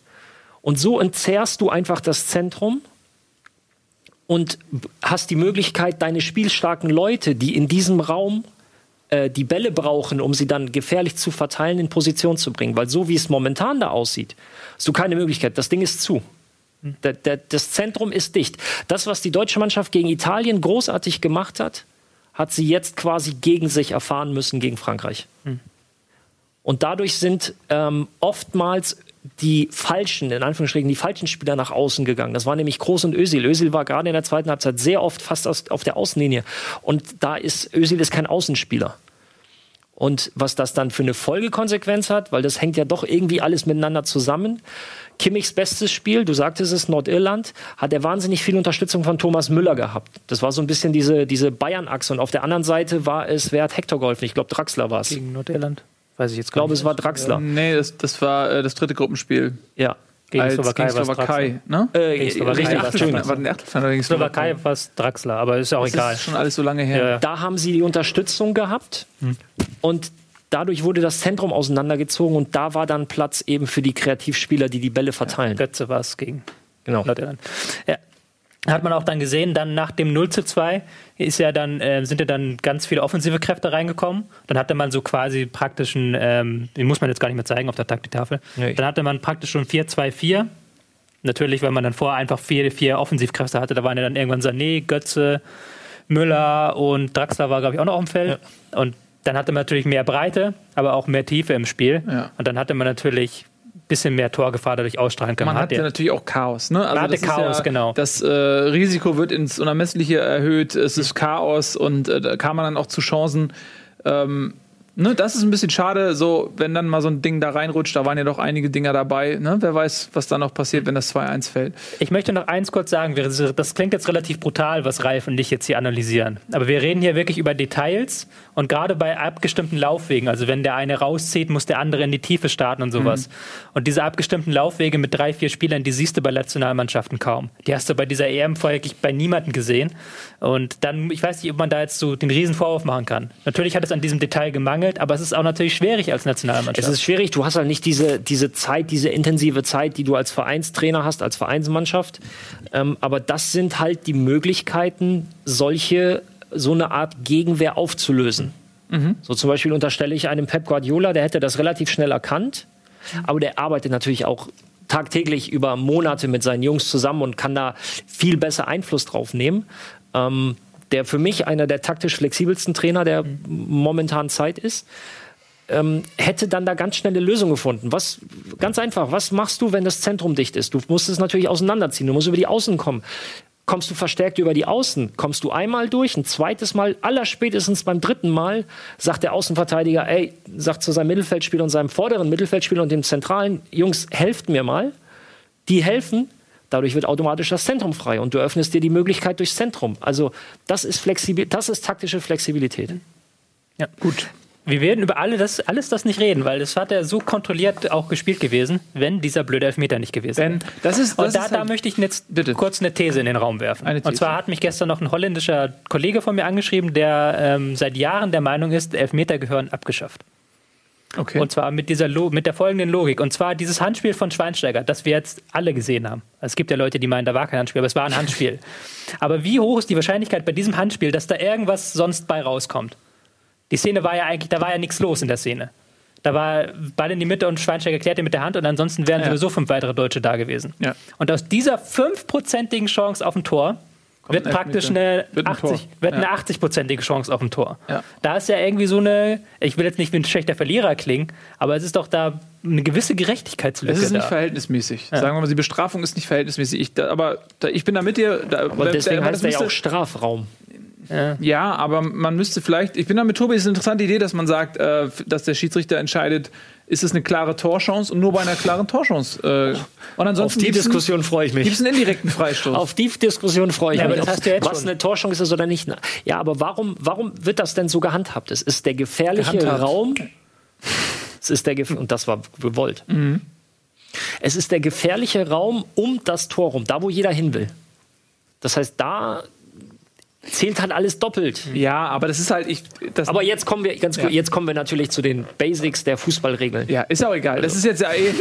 Und so entzerrst du einfach das Zentrum und hast die Möglichkeit, deine spielstarken Leute, die in diesem Raum äh, die Bälle brauchen, um sie dann gefährlich zu verteilen, in Position zu bringen. Weil so wie es momentan da aussieht, hast du keine Möglichkeit. Das Ding ist zu. Der, der, das Zentrum ist dicht. Das, was die deutsche Mannschaft gegen Italien großartig gemacht hat, hat sie jetzt quasi gegen sich erfahren müssen gegen Frankreich. Mhm. Und dadurch sind ähm, oftmals die falschen, in Anführungsstrichen, die falschen Spieler nach außen gegangen. Das war nämlich Groß und Özil. Özil war gerade in der zweiten Halbzeit sehr oft fast auf der Außenlinie. Und da ist Özil ist kein Außenspieler. Und was das dann für eine Folgekonsequenz hat, weil das hängt ja doch irgendwie alles miteinander zusammen. Kimmichs bestes Spiel, du sagtest es, Nordirland, hat er wahnsinnig viel Unterstützung von Thomas Müller gehabt. Das war so ein bisschen diese, diese Bayern-Achse. Und auf der anderen Seite war es, wer hat Hector geholfen? Ich glaube, Draxler war es. Gegen Nordirland? Weiß ich jetzt gar nicht. Ich glaube, es war Draxler. Nee, das, das war äh, das dritte Gruppenspiel. Ja. Gegen als Slowakei, gegen Slowakei ne? Äh, gegen Slowakei, Slowakei, Slowakei war es Draxler, aber ist auch das egal. Das ist schon alles so lange her. Ja. Da haben sie die Unterstützung gehabt hm. und dadurch wurde das Zentrum auseinandergezogen und da war dann Platz eben für die Kreativspieler, die die Bälle verteilen. Ja, Götze war es gegen genau. Ja, hat man auch dann gesehen, dann nach dem 0 zu 2 ist ja dann, äh, sind ja dann ganz viele offensive Kräfte reingekommen. Dann hatte man so quasi praktischen, ähm, den muss man jetzt gar nicht mehr zeigen auf der Taktiktafel. Nee. Dann hatte man praktisch schon 4-2-4. Natürlich, weil man dann vorher einfach vier, vier Offensivkräfte hatte, da waren ja dann irgendwann Sané, Götze, Müller und Draxler war, glaube ich, auch noch im Feld. Ja. Und dann hatte man natürlich mehr Breite, aber auch mehr Tiefe im Spiel. Ja. Und dann hatte man natürlich bisschen mehr Torgefahr dadurch ausstrahlen kann. Man, man hat ja natürlich auch Chaos. Ne? Also hatte Chaos, ja, genau. Das äh, Risiko wird ins Unermessliche erhöht, es ist Chaos und äh, da kam man dann auch zu Chancen. Ähm, ne, das ist ein bisschen schade, so wenn dann mal so ein Ding da reinrutscht, da waren ja doch einige Dinger dabei. Ne? Wer weiß, was dann noch passiert, wenn das 2-1 fällt. Ich möchte noch eins kurz sagen, das klingt jetzt relativ brutal, was Ralf und ich jetzt hier analysieren. Aber wir reden hier wirklich über Details und gerade bei abgestimmten Laufwegen, also wenn der eine rauszieht, muss der andere in die Tiefe starten und sowas. Mhm. Und diese abgestimmten Laufwege mit drei, vier Spielern, die siehst du bei Nationalmannschaften kaum. Die hast du bei dieser EM vorher bei niemandem gesehen. Und dann, ich weiß nicht, ob man da jetzt so den riesen Vorwurf machen kann. Natürlich hat es an diesem Detail gemangelt, aber es ist auch natürlich schwierig als Nationalmannschaft. Es ist schwierig, du hast halt nicht diese, diese Zeit, diese intensive Zeit, die du als Vereinstrainer hast, als Vereinsmannschaft. Ähm, aber das sind halt die Möglichkeiten, solche, so eine Art Gegenwehr aufzulösen. Mhm. So zum Beispiel unterstelle ich einem Pep Guardiola, der hätte das relativ schnell erkannt, aber der arbeitet natürlich auch tagtäglich über Monate mit seinen Jungs zusammen und kann da viel besser Einfluss drauf nehmen. Ähm, der für mich einer der taktisch flexibelsten Trainer der momentanen Zeit ist, ähm, hätte dann da ganz schnelle Lösungen gefunden. Was ganz einfach, was machst du, wenn das Zentrum dicht ist? Du musst es natürlich auseinanderziehen, du musst über die Außen kommen. Kommst du verstärkt über die Außen? Kommst du einmal durch, ein zweites Mal, allerspätestens beim dritten Mal, sagt der Außenverteidiger, ey, sagt zu seinem Mittelfeldspieler und seinem vorderen Mittelfeldspieler und dem zentralen, Jungs, helft mir mal. Die helfen, Dadurch wird automatisch das Zentrum frei und du öffnest dir die Möglichkeit durchs Zentrum. Also das ist, Flexibil das ist taktische Flexibilität. Ja, gut. Wir werden über alle das, alles das nicht reden, weil das hat er so kontrolliert auch gespielt gewesen, wenn dieser blöde Elfmeter nicht gewesen wäre. Das ist, das und da, halt da möchte ich jetzt bitte. kurz eine These in den Raum werfen. Und zwar hat mich gestern noch ein holländischer Kollege von mir angeschrieben, der ähm, seit Jahren der Meinung ist, Elfmeter gehören abgeschafft. Okay. Und zwar mit, dieser mit der folgenden Logik. Und zwar dieses Handspiel von Schweinsteiger, das wir jetzt alle gesehen haben. Es gibt ja Leute, die meinen, da war kein Handspiel, aber es war ein Handspiel. aber wie hoch ist die Wahrscheinlichkeit bei diesem Handspiel, dass da irgendwas sonst bei rauskommt? Die Szene war ja eigentlich, da war ja nichts los in der Szene. Da war Ball in die Mitte und Schweinsteiger klärt ihn mit der Hand und ansonsten wären ja. sowieso fünf weitere Deutsche da gewesen. Ja. Und aus dieser fünfprozentigen Chance auf ein Tor wird praktisch eine, wird 80, wird ja. eine 80-prozentige Chance auf ein Tor. Ja. Da ist ja irgendwie so eine, ich will jetzt nicht wie ein schlechter Verlierer klingen, aber es ist doch da eine gewisse Gerechtigkeitslücke. Es ist nicht da. verhältnismäßig. Ja. Sagen wir mal, die Bestrafung ist nicht verhältnismäßig. Ich, da, aber da, ich bin da mit dir. Da, aber deswegen heißt er ja auch Strafraum. Ja. ja. aber man müsste vielleicht, ich bin da mit Tobi, es ist eine interessante Idee, dass man sagt, äh, dass der Schiedsrichter entscheidet, ist es eine klare Torchance und nur bei einer klaren Torchance. Äh, und ansonsten Auf die Diskussion freue ich mich. Gibt es einen indirekten Freistoß? Auf die Diskussion freue ich ja, mich. was schon. eine Torchance ist oder nicht. Ja, aber warum, warum wird das denn so gehandhabt? Es ist der gefährliche gehandhabt. Raum. Es ist der Gef und das war gewollt. Mhm. Es ist der gefährliche Raum um das Tor rum, da wo jeder hin will. Das heißt, da zählt halt alles doppelt. Ja, aber das ist halt ich. aber jetzt kommen wir ganz ja. jetzt kommen wir natürlich zu den Basics der Fußballregeln. Ja, ist auch egal. Das ist jetzt ja eh.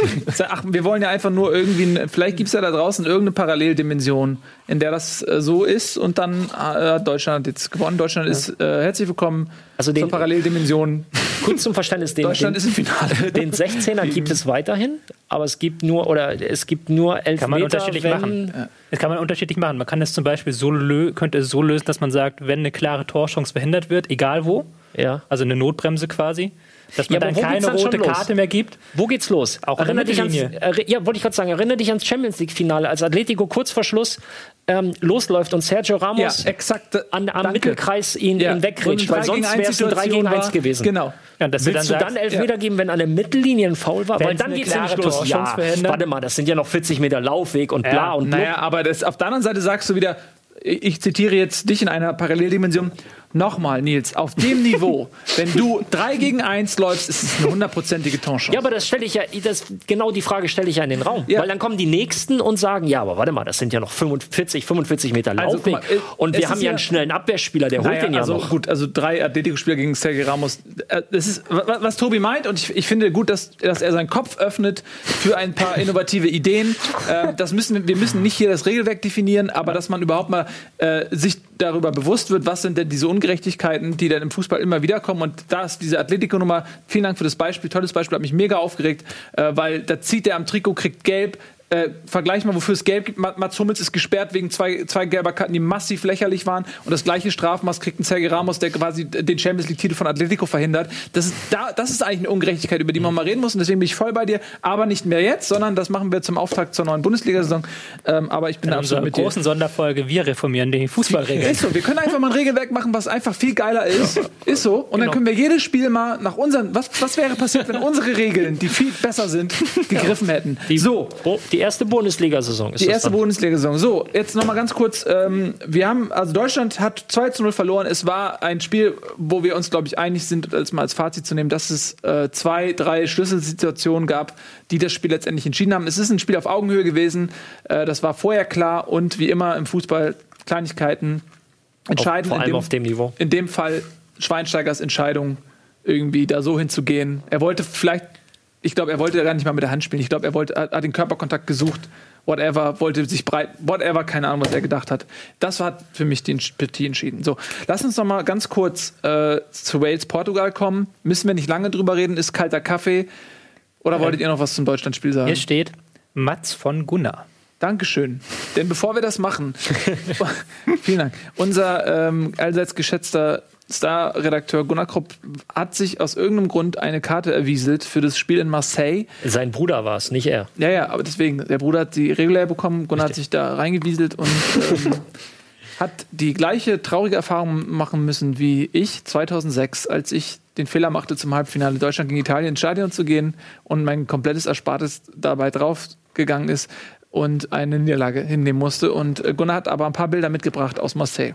ach, wir wollen ja einfach nur irgendwie. Vielleicht gibt es ja da draußen irgendeine Paralleldimension, in der das äh, so ist und dann äh, hat Deutschland jetzt gewonnen. Deutschland ja. ist äh, herzlich willkommen also den, zur Paralleldimension. Kurz zum Verständnis, den, Deutschland den, ist im Finale. Den 16er gibt es weiterhin, aber es gibt nur oder es gibt nur elf Kann man Meter, unterschiedlich wenn, machen. Ja. Das kann man unterschiedlich machen. Man kann es zum Beispiel so könnte es so lösen, dass man sagt, wenn eine klare Torchance verhindert wird, egal wo, ja. also eine Notbremse quasi, Dass man ja, dann keine dann rote Karte mehr gibt. Wo geht's los? Auch Erinner dich ans, ja, wollte ich gerade sagen, erinnere dich ans Champions League-Finale, als Atletico kurz vor Schluss ähm, losläuft und Sergio Ramos ja, exakt, an, am Danke. Mittelkreis ihn, ja. ihn wegrätscht, weil sonst wäre es ein 3 gegen 1 gewesen. Genau. Ja, Willst du dann, sagst, dann Elfmeter ja. geben, wenn an der Mittellinie ein Foul war? Weil dann geht es nämlich los. Ja, warte mal, das sind ja noch 40 Meter Laufweg und bla und bla. Naja, aber das, auf der anderen Seite sagst du wieder, ich zitiere jetzt dich in einer Paralleldimension, Nochmal, Nils, auf dem Niveau, wenn du 3 gegen 1 läufst, ist es eine hundertprozentige Torchance. Ja, aber das stelle ich ja, das, genau die Frage stelle ich ja in den Raum. Ja. Weil dann kommen die Nächsten und sagen, ja, aber warte mal, das sind ja noch 45, 45 Meter also, Laufweg. Also, mal, und wir haben ja einen schnellen Abwehrspieler, der naja, holt den ja also, noch. Gut, also drei Atletico-Spieler gegen Sergei Ramos. Äh, das ist, was, was Tobi meint, und ich, ich, finde gut, dass, dass er seinen Kopf öffnet für ein paar innovative Ideen. Äh, das müssen, wir müssen nicht hier das Regelwerk definieren, aber dass man überhaupt mal äh, sich darüber bewusst wird, was sind denn diese Ungerechtigkeiten, die dann im Fußball immer wieder kommen. Und da ist diese Atletico-Nummer, vielen Dank für das Beispiel, tolles Beispiel, hat mich mega aufgeregt, äh, weil da zieht er am Trikot, kriegt gelb, äh, vergleich mal, wofür es gelb gibt. Mats Hummels ist gesperrt wegen zwei, zwei gelber Karten, die massiv lächerlich waren. Und das gleiche Strafmaß kriegt ein Sergio Ramos, der quasi den Champions League-Titel von Atletico verhindert. Das ist, da, das ist eigentlich eine Ungerechtigkeit, über die man mal reden muss. Und deswegen bin ich voll bei dir. Aber nicht mehr jetzt, sondern das machen wir zum Auftakt zur neuen Bundesliga-Saison. Ähm, aber ich bin In absolut mit dir. großen Sonderfolge, wir reformieren die Fußballregeln. Ist so. Wir können einfach mal ein Regelwerk machen, was einfach viel geiler ist. Ist so. Und genau. dann können wir jedes Spiel mal nach unseren. Was, was wäre passiert, wenn unsere Regeln, die viel besser sind, gegriffen hätten? Die, so. Die erste Bundesliga Bundesliga-Saison ist Die erste Bundesliga-Saison. So, jetzt noch mal ganz kurz. Ähm, wir haben, also Deutschland hat 2 zu 0 verloren. Es war ein Spiel, wo wir uns, glaube ich, einig sind, als mal als Fazit zu nehmen, dass es äh, zwei, drei Schlüsselsituationen gab, die das Spiel letztendlich entschieden haben. Es ist ein Spiel auf Augenhöhe gewesen. Äh, das war vorher klar und wie immer im Fußball Kleinigkeiten entscheiden. Vor allem dem, auf dem Niveau. In dem Fall Schweinsteigers Entscheidung, irgendwie da so hinzugehen. Er wollte vielleicht ich glaube, er wollte gar nicht mal mit der Hand spielen. Ich glaube, er wollte, hat den Körperkontakt gesucht, whatever, wollte sich breit, whatever, keine Ahnung, was er gedacht hat. Das hat für mich die Partie entschieden. So, lass uns noch mal ganz kurz äh, zu Wales, Portugal kommen. Müssen wir nicht lange drüber reden, ist kalter Kaffee. Oder wolltet ihr noch was zum Deutschlandspiel sagen? Hier steht Mats von Gunnar. Dankeschön. Denn bevor wir das machen, vielen Dank. Unser ähm, allseits geschätzter Star-Redakteur Gunnar Krupp hat sich aus irgendeinem Grund eine Karte erwieselt für das Spiel in Marseille. Sein Bruder war es, nicht er. Ja, ja, aber deswegen, der Bruder hat sie regulär bekommen, Gunnar Richtig. hat sich da reingewieselt und ähm, hat die gleiche traurige Erfahrung machen müssen wie ich 2006, als ich den Fehler machte, zum Halbfinale Deutschland gegen Italien ins Stadion zu gehen und mein komplettes Erspartes dabei draufgegangen ist und eine Niederlage hinnehmen musste. Und äh, Gunnar hat aber ein paar Bilder mitgebracht aus Marseille.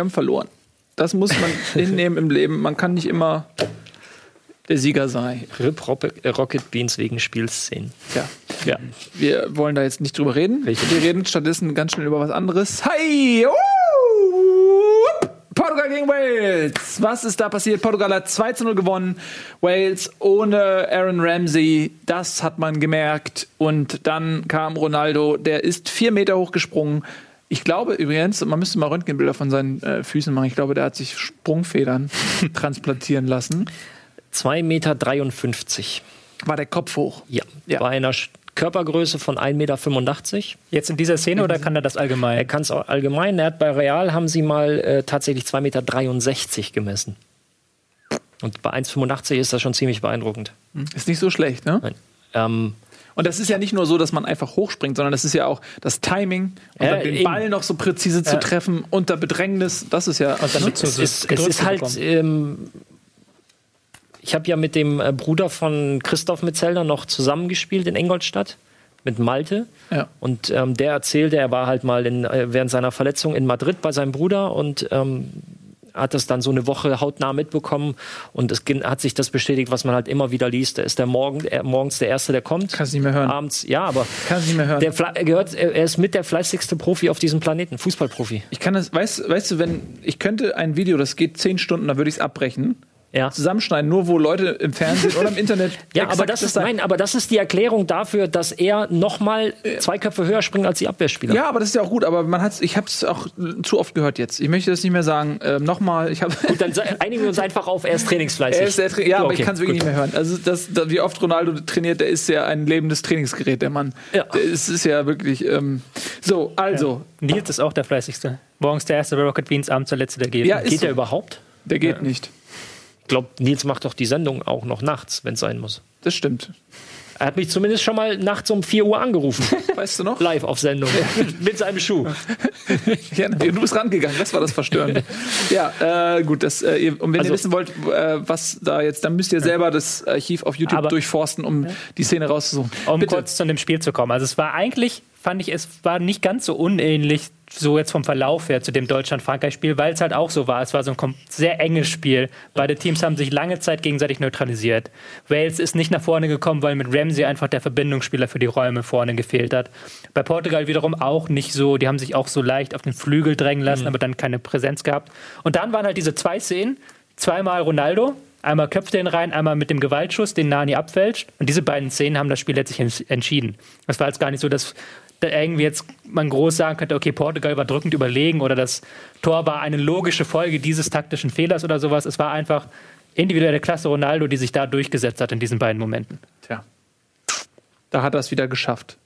Wir haben verloren. Das muss man hinnehmen im Leben. Man kann nicht immer der Sieger sein. RIP Rocket Beans wegen Spielszenen. Ja. ja. Wir wollen da jetzt nicht drüber reden. Welche? Wir reden stattdessen ganz schnell über was anderes. Hi! Uh! Portugal gegen Wales. Was ist da passiert? Portugal hat 2 zu 0 gewonnen. Wales ohne Aaron Ramsey. Das hat man gemerkt. Und dann kam Ronaldo. Der ist vier Meter hoch gesprungen Ich glaube übrigens, man müsste mal Röntgenbilder von seinen äh, Füßen machen. Ich glaube, der hat sich Sprungfedern transplantieren lassen. 2,53 Meter. War der Kopf hoch? Ja. ja. Bei einer Körpergröße von 1,85 Meter. Jetzt in dieser Szene oder kann er das allgemein? Er kann es allgemein. Er hat bei Real haben sie mal äh, tatsächlich 2,63 Meter gemessen. Und bei 1,85 ist das schon ziemlich beeindruckend. Ist nicht so schlecht, ne? Nein. Ähm, und das ist ja nicht nur so, dass man einfach hochspringt, sondern das ist ja auch das Timing, und ja, den eben. Ball noch so präzise zu treffen unter Bedrängnis. Das ist ja. Also ne? es, ist, es ist halt. Ähm, ich habe ja mit dem äh, Bruder von Christoph Metzelder noch zusammengespielt in Ingolstadt mit Malte. Ja. Und ähm, der erzählte, er war halt mal in, äh, während seiner Verletzung in Madrid bei seinem Bruder und ähm, hat das dann so eine Woche hautnah mitbekommen und es hat sich das bestätigt, was man halt immer wieder liest. Er ist der Morgen, er, morgens der Erste, der kommt. Kannst nicht mehr hören. Abends, ja, aber. Kannst nicht mehr hören. Der er gehört, er ist mit der fleißigste Profi auf diesem Planeten, Fußballprofi. Ich kann das, weißt, weißt du, wenn ich könnte ein Video, das geht zehn Stunden, da würde ich es abbrechen ja. zusammenschneiden, nur wo Leute im Fernsehen oder im Internet. ja, aber das ist nein, aber das ist die Erklärung dafür, dass er noch mal zwei Köpfe höher springt als die Abwehrspieler. Ja, aber das ist ja auch gut. Aber man hat, ich habe es auch zu oft gehört jetzt. Ich möchte das nicht mehr sagen. Ähm, nochmal, ich habe. Gut, dann einigen wir uns einfach auf. Er ist trainingsfleißig. Er ist der Tra ja, okay, aber ich kann es wirklich gut. nicht mehr hören. Also das, das, wie oft Ronaldo trainiert, der ist ja ein lebendes Trainingsgerät, der Mann. Ja. Ist, ist ja wirklich. Ähm, so, also. Ja. Nils ist auch der fleißigste. Morgens der erste bei Rocket Beans, abends der letzte, der geht. Ja, geht so. der überhaupt? Der geht ja. nicht glaube, Nils macht doch die Sendung auch noch nachts, wenn es sein muss. Das stimmt. Er hat mich zumindest schon mal nachts um 4 Uhr angerufen. Weißt du noch? Live auf Sendung. Mit seinem Schuh. ja, du bist rangegangen, das war das Verstörende. ja, äh, gut. Das, äh, und wenn also, ihr wissen wollt, äh, was da jetzt, dann müsst ihr selber das Archiv auf YouTube aber, durchforsten, um ja. die Szene rauszusuchen. Um Bitte. kurz zu dem Spiel zu kommen. Also es war eigentlich, fand ich, es war nicht ganz so unähnlich so jetzt vom Verlauf her zu dem Deutschland-Frankreich-Spiel, weil es halt auch so war. Es war so ein sehr enges Spiel. Beide Teams haben sich lange Zeit gegenseitig neutralisiert. Wales ist nicht nach vorne gekommen, weil mit Ramsey einfach der Verbindungsspieler für die Räume vorne gefehlt hat. Bei Portugal wiederum auch nicht so. Die haben sich auch so leicht auf den Flügel drängen lassen, mhm. aber dann keine Präsenz gehabt. Und dann waren halt diese zwei Szenen. Zweimal Ronaldo, Einmal köpft ihn rein, einmal mit dem Gewaltschuss, den Nani abfälscht. Und diese beiden Szenen haben das Spiel letztlich entschieden. Es war jetzt gar nicht so, dass da irgendwie jetzt man groß sagen könnte, okay, Portugal war drückend überlegen oder das Tor war eine logische Folge dieses taktischen Fehlers oder sowas. Es war einfach individuelle Klasse Ronaldo, die sich da durchgesetzt hat in diesen beiden Momenten. Tja. Da hat er es wieder geschafft.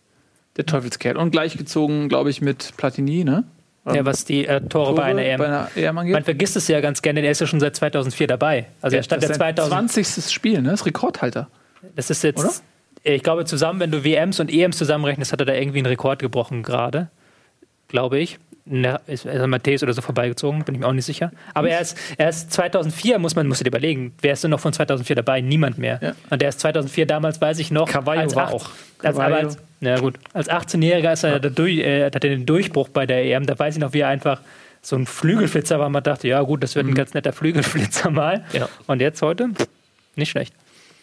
Der Teufelskerl. Und gleichgezogen, glaube ich, mit Platini, ne? Ja, was die äh, Tore, Tore, bei einer EM. Bei einer EM angeht. Man vergisst es ja ganz gerne, er ist ja schon seit 2004 dabei. Also ja, er stand das ja 2000. 20. Spiel, ne? Das ist Rekordhalter. Das ist jetzt Oder? Ich glaube, zusammen, wenn du WMs und EMs zusammenrechnest, hat er da irgendwie einen Rekord gebrochen gerade. Glaube ich. Na, ist, ist Matthäus oder so vorbeigezogen, bin ich mir auch nicht sicher. Aber er ist, er ist 2004, muss man muss dir überlegen, wer ist denn noch von 2004 dabei? Niemand mehr. Ja. Und der ist 2004 damals, weiß ich noch. Cavallo als war auch. Als, als, na gut, als 18-Jähriger ist er ja. durch, äh, hat er den Durchbruch bei der EM. Da weiß ich noch, wie er einfach so ein Flügelflitzer war. Man dachte, ja gut, das wird ein mhm. ganz netter Flügelflitzer mal. Ja. Und jetzt heute, nicht schlecht.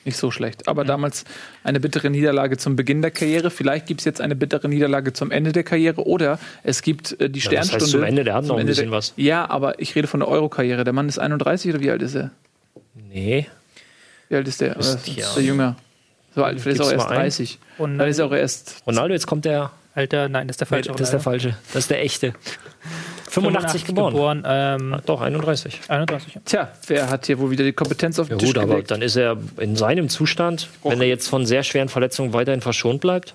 Nicht so schlecht. Aber mhm. damals eine bittere Niederlage zum Beginn der Karriere. Vielleicht gibt es jetzt eine bittere Niederlage zum Ende der Karriere. Oder es gibt äh, die ja, Sternstunde. Das heißt zum Ende, der hat noch ein bisschen der, was. Ja, aber ich rede von der Euro-Karriere. Der Mann ist 31 oder wie alt ist er? Nee. Wie alt ist der? Ist, ist ja. der Jünger? So alt, vielleicht ist er auch erst 30. Und dann ist er auch erst. Ronaldo, jetzt kommt der. Alter, nein, das ist der falsche. Das ist der falsche. Das ist der echte. 85, 85 geboren. geboren ähm, Doch, 31. 31 ja. Tja, wer hat hier wohl wieder die Kompetenz auf den ja, Tisch gut, gelegt? aber dann ist er in seinem Zustand, Och. wenn er jetzt von sehr schweren Verletzungen weiterhin verschont bleibt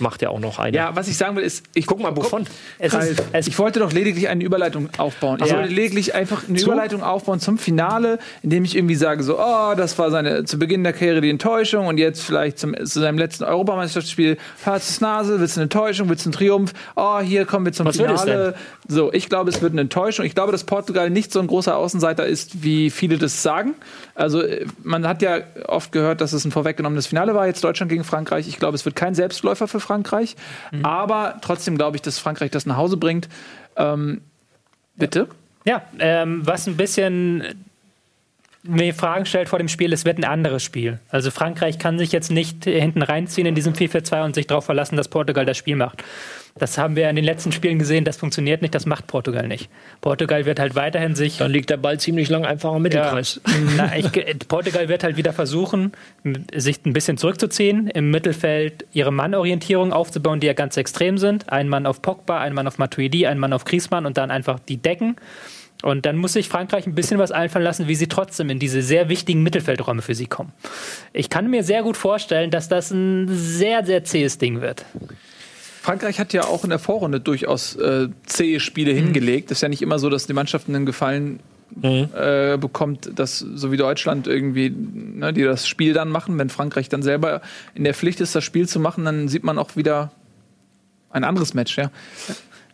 macht er auch noch eine. Ja, was ich sagen will, ist, ich guck mal, wovon? Es ist, es ich wollte doch lediglich eine Überleitung aufbauen. Ich ja. wollte lediglich einfach eine Zu? Überleitung aufbauen zum Finale, indem ich irgendwie sage, so, oh, das war seine zu Beginn der Karriere die Enttäuschung und jetzt vielleicht zum, zu seinem letzten Europameisterschaftsspiel, Herz Nase, willst du eine Enttäuschung, willst du einen Triumph? Oh, hier kommen wir zum was Finale. So, ich glaube, es wird eine Enttäuschung. Ich glaube, dass Portugal nicht so ein großer Außenseiter ist, wie viele das sagen. Also, man hat ja oft gehört, dass es ein vorweggenommenes Finale war, jetzt Deutschland gegen Frankreich. Ich glaube, es wird kein Selbstläufer für Frankreich. Frankreich. Mhm. Aber trotzdem glaube ich, dass Frankreich das nach Hause bringt. Ähm, bitte? Ja, ähm, was ein bisschen mir Fragen stellt vor dem Spiel, es wird ein anderes Spiel. Also Frankreich kann sich jetzt nicht hinten reinziehen in diesem 4-4-2 und sich darauf verlassen, dass Portugal das Spiel macht. Das haben wir in den letzten Spielen gesehen, das funktioniert nicht, das macht Portugal nicht. Portugal wird halt weiterhin sich. Dann liegt der Ball ziemlich lang einfach im Mittelkreis. Ja, na, ich, Portugal wird halt wieder versuchen, sich ein bisschen zurückzuziehen, im Mittelfeld ihre Mannorientierung aufzubauen, die ja ganz extrem sind. Ein Mann auf Pogba, ein Mann auf Matuidi, ein Mann auf Griezmann und dann einfach die Decken. Und dann muss sich Frankreich ein bisschen was einfallen lassen, wie sie trotzdem in diese sehr wichtigen Mittelfeldräume für sie kommen. Ich kann mir sehr gut vorstellen, dass das ein sehr, sehr zähes Ding wird. Frankreich hat ja auch in der Vorrunde durchaus äh, zähe Spiele mhm. hingelegt. Es ist ja nicht immer so, dass die Mannschaften einen Gefallen mhm. äh, bekommt, dass so wie Deutschland irgendwie, ne, die das Spiel dann machen, wenn Frankreich dann selber in der Pflicht ist, das Spiel zu machen, dann sieht man auch wieder ein anderes Match, ja.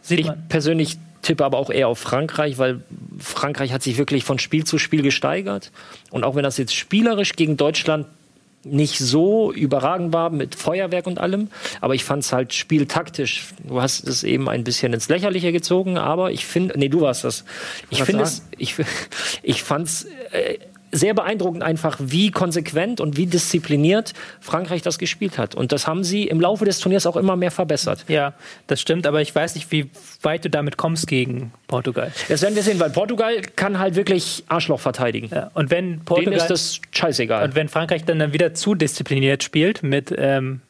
Sieht ich persönlich tippe aber auch eher auf Frankreich, weil Frankreich hat sich wirklich von Spiel zu Spiel gesteigert. Und auch wenn das jetzt spielerisch gegen Deutschland nicht so überragend war mit Feuerwerk und allem, aber ich fand es halt spieltaktisch. Du hast es eben ein bisschen ins Lächerliche gezogen, aber ich finde, nee, du warst das. Ich finde es, ich, ich fand es äh, sehr beeindruckend einfach, wie konsequent und wie diszipliniert Frankreich das gespielt hat. Und das haben sie im Laufe des Turniers auch immer mehr verbessert. Ja, das stimmt, aber ich weiß nicht, wie weit du damit kommst gegen Portugal. Das werden wir sehen, weil Portugal kann halt wirklich Arschloch verteidigen. Ja, und wenn Portugal, Denen ist das scheißegal. Und wenn Frankreich dann, dann wieder zu diszipliniert spielt mit ähm,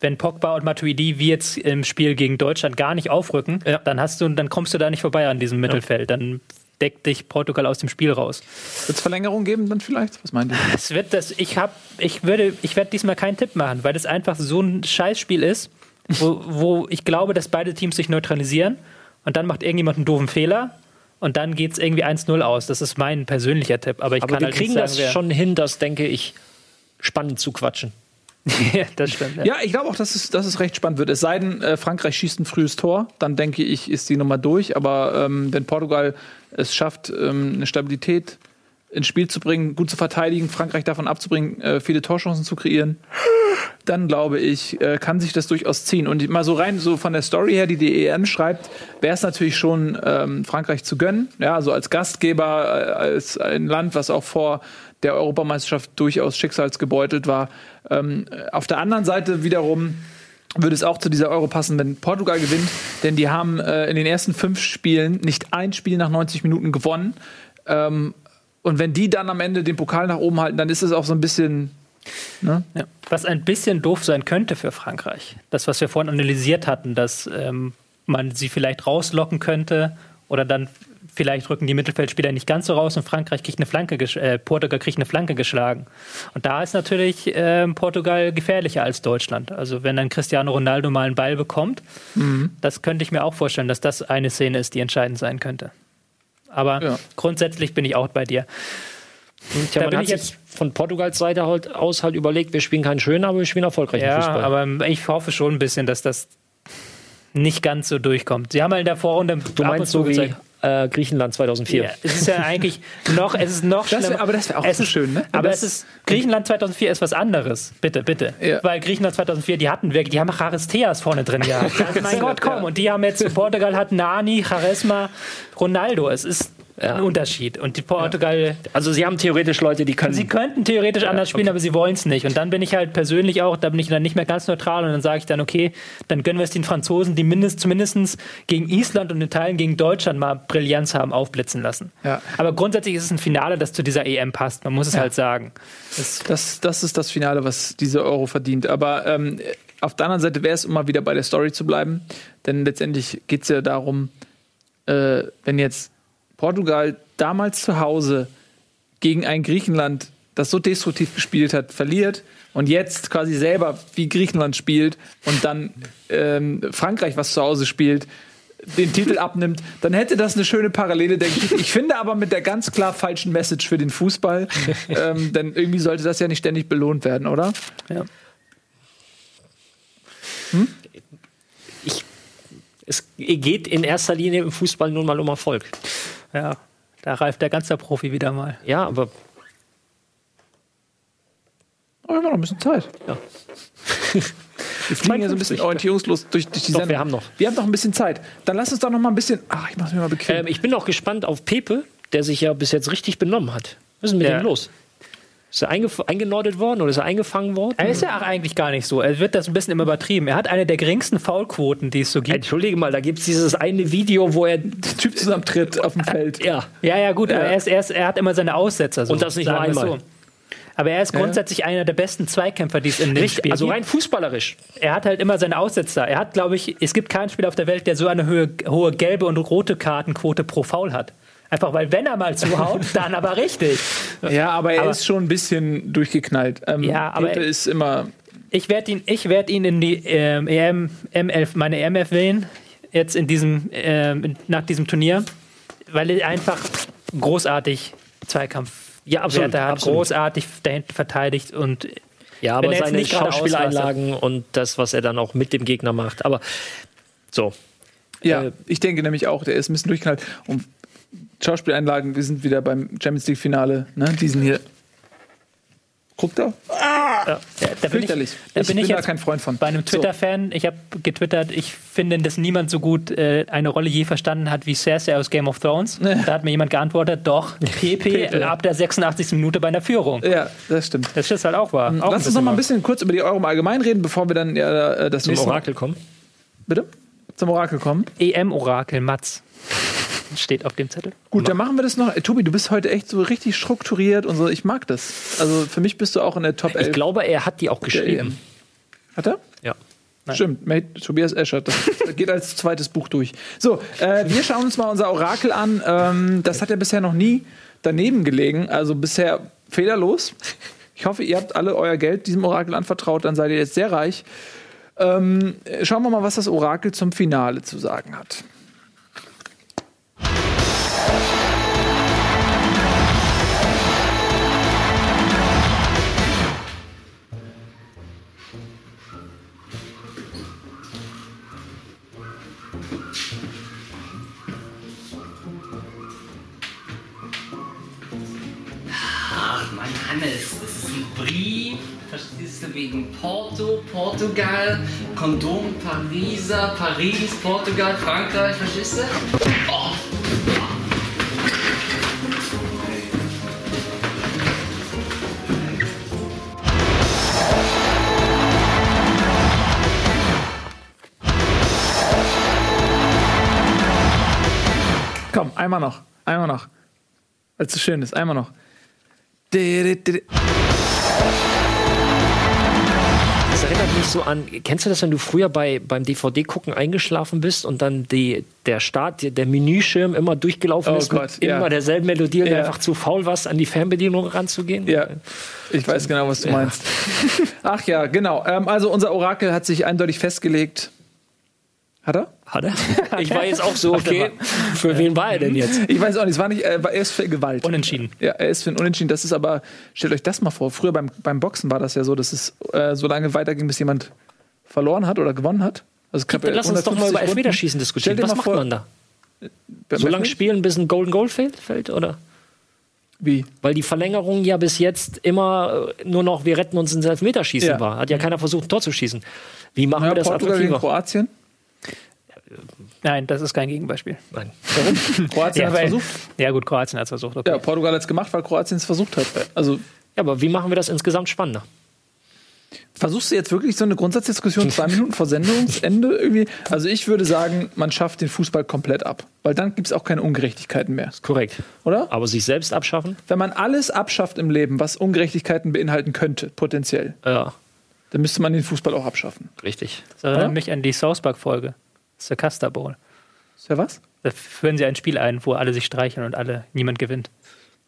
wenn Pogba und Matuidi wie jetzt im Spiel gegen Deutschland gar nicht aufrücken, ja. dann hast du, dann kommst du da nicht vorbei an diesem Mittelfeld. Dann deckt dich Portugal aus dem Spiel raus. Wird es Verlängerung geben dann vielleicht? Was meint ihr? Es wird das, ich habe, ich würde, ich werde diesmal keinen Tipp machen, weil das einfach so ein Scheißspiel ist, wo, wo ich glaube, dass beide Teams sich neutralisieren und dann macht irgendjemand einen doofen Fehler und dann geht es irgendwie 1-0 aus. Das ist mein persönlicher Tipp. Aber ich Aber kann wir halt kriegen sagen, das schon hin, das denke ich, spannend zu quatschen. ja, das stimmt. Ja, ja ich glaube auch, dass es, dass es recht spannend wird. Es sei denn, äh, Frankreich schießt ein frühes Tor, dann denke ich, ist die Nummer durch. Aber ähm, wenn Portugal es schafft, ähm, eine Stabilität ins Spiel zu bringen, gut zu verteidigen, Frankreich davon abzubringen, äh, viele Torchancen zu kreieren, dann glaube ich, äh, kann sich das durchaus ziehen. Und mal so rein, so von der Story her, die die EM schreibt, wäre es natürlich schon ähm, Frankreich zu gönnen. Ja, also als Gastgeber, äh, als ein Land, was auch vor der Europameisterschaft durchaus schicksalsgebeutelt war. Ähm, auf der anderen Seite wiederum würde es auch zu dieser Euro passen, wenn Portugal gewinnt, denn die haben äh, in den ersten fünf Spielen nicht ein Spiel nach 90 Minuten gewonnen. Ähm, und wenn die dann am Ende den Pokal nach oben halten, dann ist es auch so ein bisschen. Ne? Ja. Was ein bisschen doof sein könnte für Frankreich. Das, was wir vorhin analysiert hatten, dass ähm, man sie vielleicht rauslocken könnte oder dann vielleicht rücken die Mittelfeldspieler nicht ganz so raus und Frankreich kriegt eine Flanke, äh, Portugal kriegt eine Flanke geschlagen. Und da ist natürlich äh, Portugal gefährlicher als Deutschland. Also wenn dann Cristiano Ronaldo mal einen Ball bekommt, mhm. das könnte ich mir auch vorstellen, dass das eine Szene ist, die entscheidend sein könnte. Aber ja. grundsätzlich bin ich auch bei dir. Und ja, da bin ich jetzt von Portugals Seite halt aus halt überlegt, wir spielen keinen schönen, aber wir spielen erfolgreichen ja, Fußball. aber ich hoffe schon ein bisschen, dass das nicht ganz so durchkommt. Sie haben halt in der Vorrunde du meinst so wie äh, Griechenland 2004. Ja, es ist ja eigentlich noch, es ist noch das wär, aber das wäre auch es so schön, ne? Aber es ist, Griechenland 2004 ist was anderes. Bitte, bitte. Ja. Weil Griechenland 2004, die hatten wirklich, die haben Charisteas vorne drin gehabt. Also mein Gott, komm. Und die haben jetzt, Portugal hat Nani, Charisma, Ronaldo. Es ist ja. ein Unterschied. Und die Portugal. Also sie haben theoretisch Leute, die können. Sie könnten theoretisch anders spielen, okay. aber sie wollen es nicht. Und dann bin ich halt persönlich auch, da bin ich dann nicht mehr ganz neutral und dann sage ich dann, okay, dann gönnen wir es den Franzosen, die mindest, zumindest gegen Island und in Teilen gegen Deutschland mal Brillanz haben aufblitzen lassen. Ja. Aber grundsätzlich ist es ein Finale, das zu dieser EM passt. Man muss es ja. halt sagen. Das, das, das, ist das Finale, was diese Euro verdient. Aber ähm, auf der anderen Seite wäre es immer wieder bei der Story zu bleiben. Denn letztendlich geht es ja darum, äh, wenn jetzt Portugal damals zu Hause gegen ein Griechenland, das so destruktiv gespielt hat, verliert und jetzt quasi selber wie Griechenland spielt und dann ähm, Frankreich, was zu Hause spielt, den Titel abnimmt, dann hätte das eine schöne Parallele, denke ich. Ich finde aber mit der ganz klar falschen Message für den Fußball, ähm, denn irgendwie sollte das ja nicht ständig belohnt werden, oder? Ja. Hm? Ich, es geht in erster Linie im Fußball nun mal um Erfolg. Ja, da reift der ganze Profi wieder mal. Ja, aber. Aber wir haben noch ein bisschen Zeit. Ja. Wir fliegen ja so ein bisschen orientierungslos durch, durch die doch, Sendung. Wir haben noch. Wir haben noch ein bisschen Zeit. Dann lass uns doch noch mal ein bisschen. Ach, ich mach's mir mal bequem. Ähm, ich bin auch gespannt auf Pepe, der sich ja bis jetzt richtig benommen hat. Was ist mit ja. dem los? Ist er eingenordet worden oder ist er eingefangen worden? Er ist ja auch eigentlich gar nicht so. Er wird das ein bisschen immer übertrieben. Er hat eine der geringsten Foulquoten, die es so gibt. Entschuldige mal, da gibt es dieses eine Video, wo er den Typ zusammentritt auf dem Feld. Ja, ja, ja gut, ja. Er, ist, er, ist, er, hat immer seine Aussetzer. So, Und das nicht nur einmal. So. Aber er ist grundsätzlich ja. einer der besten Zweikämpfer, die es in dem Spiel Also rein fußballerisch. Er hat halt immer seine Aussetzer. Er hat, glaube ich, es gibt keinen Spieler auf der Welt, der so eine hohe, hohe gelbe und rote Kartenquote pro Foul hat. Einfach weil, wenn er mal zuhaut, dann aber richtig. Ja, aber er aber, ist schon ein bisschen durchgeknallt. Ähm, ja, aber Peter ist immer. Ich werde ihn, werd ihn in die ähm, EM, M11, meine EMF wählen, jetzt in diesem, ähm, nach diesem Turnier, weil er einfach großartig Zweikampf ja, absolut, Werte hat, absolut. großartig dahinten verteidigt und ja, aber seine Schauspieleinlagen und das, was er dann auch mit dem Gegner macht. Aber so. Ja, äh, ich denke nämlich auch, der ist ein bisschen durchknallt. Und Schauspieleinlagen, wir sind wieder beim Champions League Finale, ne? Diesen hier. Guckt da. Ah! Ja, da bin ich, da bin ich, bin da kein Freund von. Bei einem Twitter-Fan, ich habe getwittert, ich finde, dass niemand so gut äh, eine Rolle je verstanden hat wie Cersei aus Game of Thrones. Da hat mir jemand geantwortet, doch, PP ab der 86. Minute bei einer Führung. Ja, das stimmt. Das ist halt auch wahr. Auch Lass uns noch mal ein bisschen kurz über die Euro allgemein reden, bevor wir dann ja, äh, das Zum Orakel kommen. Bitte? Zum Orakel kommen? EM-Orakel, Mats steht auf dem Zettel. Gut, dann machen wir das noch. Ey, Tobi, du bist heute echt so richtig strukturiert und so. Ich mag das. Also für mich bist du auch in der Top 11. Ich glaube, er hat die auch geschrieben. Hat er? Ja. Nein. Stimmt, Mate, Tobias Escher. Das geht als zweites Buch durch. So, äh, wir schauen uns mal unser Orakel an. Ähm, das hat ja bisher noch nie daneben gelegen. Also bisher fehlerlos. Ich hoffe, ihr habt alle euer Geld diesem Orakel anvertraut. Dann seid ihr jetzt sehr reich. Ähm, schauen wir mal, was das Orakel zum Finale zu sagen hat. Wegen Porto, Portugal, Kondom, Pariser, Paris, Portugal, Frankreich, verstehst du? Oh. Komm, einmal noch, einmal noch. Weil es so schön ist, einmal noch. Erinnert mich so an, kennst du das, wenn du früher bei, beim DVD-Gucken eingeschlafen bist und dann die, der Start, der Menüschirm immer durchgelaufen oh ist Gott, mit ja. immer derselben Melodie und ja. einfach zu faul warst, an die Fernbedienung ranzugehen? Ja, ich weiß genau, was du ja. meinst. Ach ja, genau. Ähm, also unser Orakel hat sich eindeutig festgelegt. Hat er? Hat er? Ich war jetzt auch so, okay, für wen war er denn jetzt? Ich weiß auch nicht, es war nicht, er ist für Gewalt. Unentschieden. Ja, er ist für ein Unentschieden. Das ist aber, stellt euch das mal vor, früher beim, beim Boxen war das ja so, dass es äh, so lange weiterging, bis jemand verloren hat oder gewonnen hat. Also Gibt, lass uns doch mal über Elfmeterschießen diskutieren. Was macht vor, man da? So lange spielen, bis ein Golden Goal fällt, fällt, oder? Wie? Weil die Verlängerung ja bis jetzt immer nur noch, wir retten uns ins Elfmeterschießen ja. war. Hat ja keiner versucht, ein Tor zu schießen. Wie machen ja, wir das Portugal attraktiver? Gegen Kroatien? Nein, das ist kein Gegenbeispiel. Nein. Warum? Kroatien ja, hat es versucht. Ja, gut, Kroatien hat es versucht. Okay. Ja, Portugal hat es gemacht, weil Kroatien es versucht hat. Also, ja, aber wie machen wir das insgesamt spannender? Versuchst du jetzt wirklich so eine Grundsatzdiskussion zwei Minuten vor Sendungsende irgendwie? Also ich würde sagen, man schafft den Fußball komplett ab. Weil dann gibt es auch keine Ungerechtigkeiten mehr. Ist korrekt. Oder? Aber sich selbst abschaffen? Wenn man alles abschafft im Leben, was Ungerechtigkeiten beinhalten könnte, potenziell, ja. dann müsste man den Fußball auch abschaffen. Richtig. Das erinnert mich an die South Park-Folge. Das Custer Bowl. Ist was? Da führen sie ein Spiel ein, wo alle sich streicheln und alle niemand gewinnt.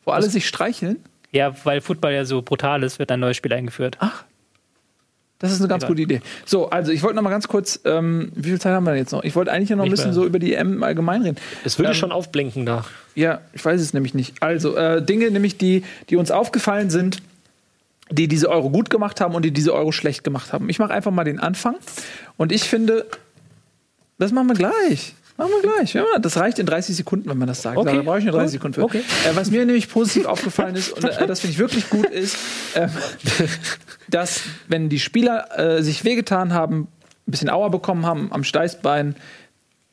Wo alle sich streicheln? Ja, weil Football ja so brutal ist, wird ein neues Spiel eingeführt. Ach. Das ist eine ganz Egal. gute Idee. So, also ich wollte noch mal ganz kurz, ähm, wie viel Zeit haben wir denn jetzt noch? Ich wollte eigentlich noch ein bisschen so über die EM allgemein reden. Es würde ähm, schon aufblinken da. Ja, ich weiß es nämlich nicht. Also, äh, Dinge nämlich, die, die uns aufgefallen sind, die diese Euro gut gemacht haben und die diese Euro schlecht gemacht haben. Ich mache einfach mal den Anfang. Und ich finde, das machen wir gleich. Machen wir gleich. Ja, das reicht in 30 Sekunden, wenn man das sagt. Okay. Da brauche ich nur 30 Sekunden für. Okay. Äh, was mir nämlich positiv aufgefallen ist, und äh, das finde ich wirklich gut, ist, äh, dass, wenn die Spieler äh, sich wehgetan haben, ein bisschen Auer bekommen haben am Steißbein,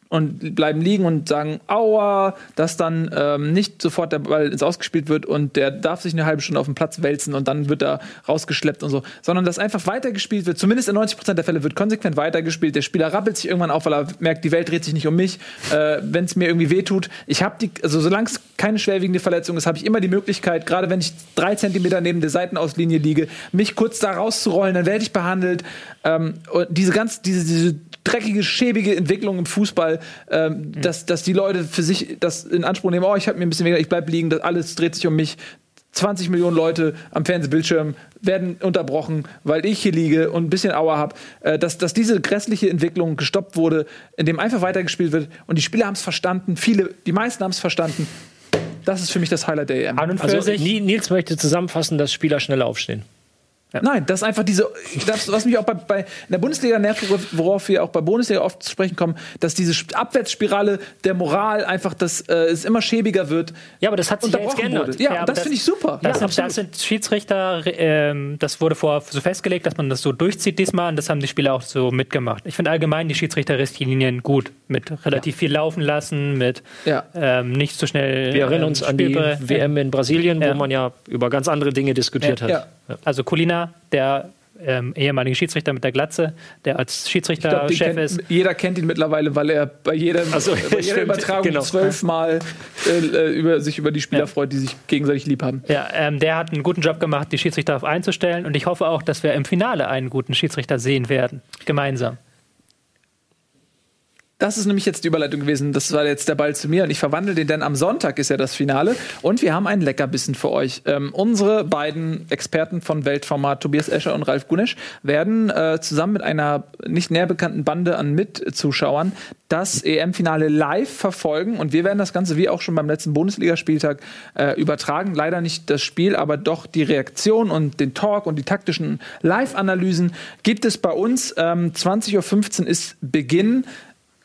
und bleiben liegen und sagen Aua, dass dann ähm, nicht sofort der Ball ins Ausgespielt wird und der darf sich eine halbe Stunde auf dem Platz wälzen und dann wird er rausgeschleppt und so, sondern dass einfach weitergespielt wird. Zumindest in 90 Prozent der Fälle wird konsequent weitergespielt. Der Spieler rappelt sich irgendwann auf, weil er merkt, die Welt dreht sich nicht um mich. Äh, Wenn es mir irgendwie wehtut, ich habe die, also solange es keine schwerwiegende Verletzung ist, habe ich immer die Möglichkeit, gerade wenn ich drei Zentimeter neben der Seitenauslinie liege, mich kurz da rauszurollen, dann werde ich behandelt. Ähm, und diese ganz, diese, diese dreckige, schäbige Entwicklung im Fußball, ähm, dass, dass die Leute für sich das in Anspruch nehmen, oh, ich habe mir ein bisschen weniger, ich bleib liegen, das alles dreht sich um mich. 20 Millionen Leute am Fernsehbildschirm werden unterbrochen, weil ich hier liege und ein bisschen Aua habe, äh, dass, dass diese grässliche Entwicklung gestoppt wurde, indem einfach weitergespielt wird und die Spieler haben es verstanden, viele, die meisten haben es verstanden. Das ist für mich das Highlight der EM. An und für Also sich. Nils möchte zusammenfassen, dass Spieler schneller aufstehen. Nein, das ist einfach diese, das, was mich auch bei, bei in der Bundesliga nervt, worauf- wir auch bei Bundesliga oft zu sprechen kommen, dass diese Sp- Abwärtsspirale der Moral einfach, dass äh, es immer schäbiger wird. Ja, aber das hat sich ja jetzt geändert. wurde. Ja, Ja, das, das- finde ich super. Das, ja, sind, das sind Schiedsrichter, ähm, das wurde vorher so festgelegt, dass man das so durchzieht diesmal und das haben die Spieler auch so mitgemacht. Ich finde allgemein die Schiedsrichterrichtlinien gut, mit relativ viel laufen lassen, mit Ja. ähm, nicht so schnell. Wir erinnern ähm, uns an die WM in Brasilien, Ja. wo man ja über ganz andere Dinge diskutiert hat. Ja. Also Kulina, der ähm, ehemalige Schiedsrichter mit der Glatze, der als Schiedsrichterchef ist. jeder kennt ihn mittlerweile, weil er bei jeder, so, bei jeder Übertragung genau. zwölfmal äh, über, sich über die Spieler Ja. freut, die sich gegenseitig lieb haben. Ja, ähm, der hat einen guten Job gemacht, die Schiedsrichter darauf einzustellen und ich hoffe auch, dass wir im Finale einen guten Schiedsrichter sehen werden. Gemeinsam. Das ist nämlich jetzt die Überleitung gewesen. Das war jetzt der Ball zu mir und ich verwandle den, denn am Sonntag ist ja das Finale und wir haben einen Leckerbissen für euch. Ähm, unsere beiden Experten von Weltformat, Tobias Escher und Ralf Gunesch, werden äh, zusammen mit einer nicht näher bekannten Bande an Mitzuschauern das EM-Finale live verfolgen und wir werden das Ganze wie auch schon beim letzten Bundesligaspieltag äh, übertragen. Leider nicht das Spiel, aber doch die Reaktion und den Talk und die taktischen Live-Analysen gibt es bei uns. Ähm, 20.15 Uhr ist Beginn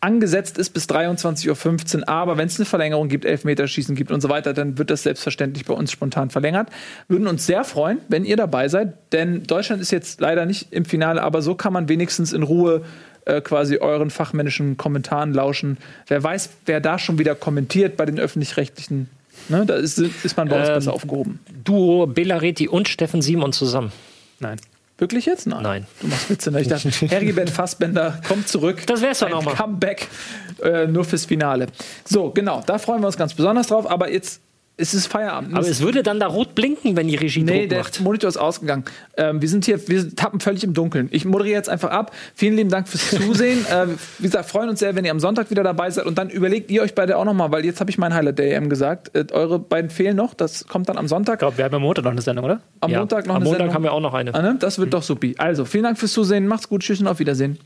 angesetzt ist bis 23.15 Uhr, aber wenn es eine Verlängerung gibt, Elfmeterschießen gibt und so weiter, dann wird das selbstverständlich bei uns spontan verlängert. Würden uns sehr freuen, wenn ihr dabei seid, denn Deutschland ist jetzt leider nicht im Finale, aber so kann man wenigstens in Ruhe äh, quasi euren fachmännischen Kommentaren lauschen. Wer weiß, wer da schon wieder kommentiert bei den öffentlich-rechtlichen. Ne, da ist, ist man bei uns Ähm, besser aufgehoben. Duo Belareti und Steffen Simon zusammen. Nein. Wirklich jetzt? Nein. Nein. Du machst Witze, ne? Ich dachte, Heribert Fassbender kommt zurück. Das wär's doch Ein noch mal. Comeback äh, nur fürs Finale. So, genau, da freuen wir uns ganz besonders drauf. Aber jetzt ist es Feierabend. Aber es würde dann da rot blinken, wenn die Regie Nee, Druck der macht. Monitor ist ausgegangen. Ähm, wir sind hier, wir tappen völlig im Dunkeln. Ich moderiere jetzt einfach ab. Vielen lieben Dank fürs Zusehen. äh, wie gesagt, freuen uns sehr, wenn ihr am Sonntag wieder dabei seid. Und dann überlegt ihr euch beide auch nochmal, weil jetzt habe ich mein Highlight der EM gesagt. Äh, eure beiden fehlen noch. Das kommt dann am Sonntag. Ich glaube, wir haben am Montag noch eine Sendung, oder? Am Ja, Montag noch Am eine Montag Sendung. haben wir auch noch eine. Ah, ne? Das wird doch supi. Also, vielen Dank fürs Zusehen. Macht's gut. Tschüss und auf Wiedersehen.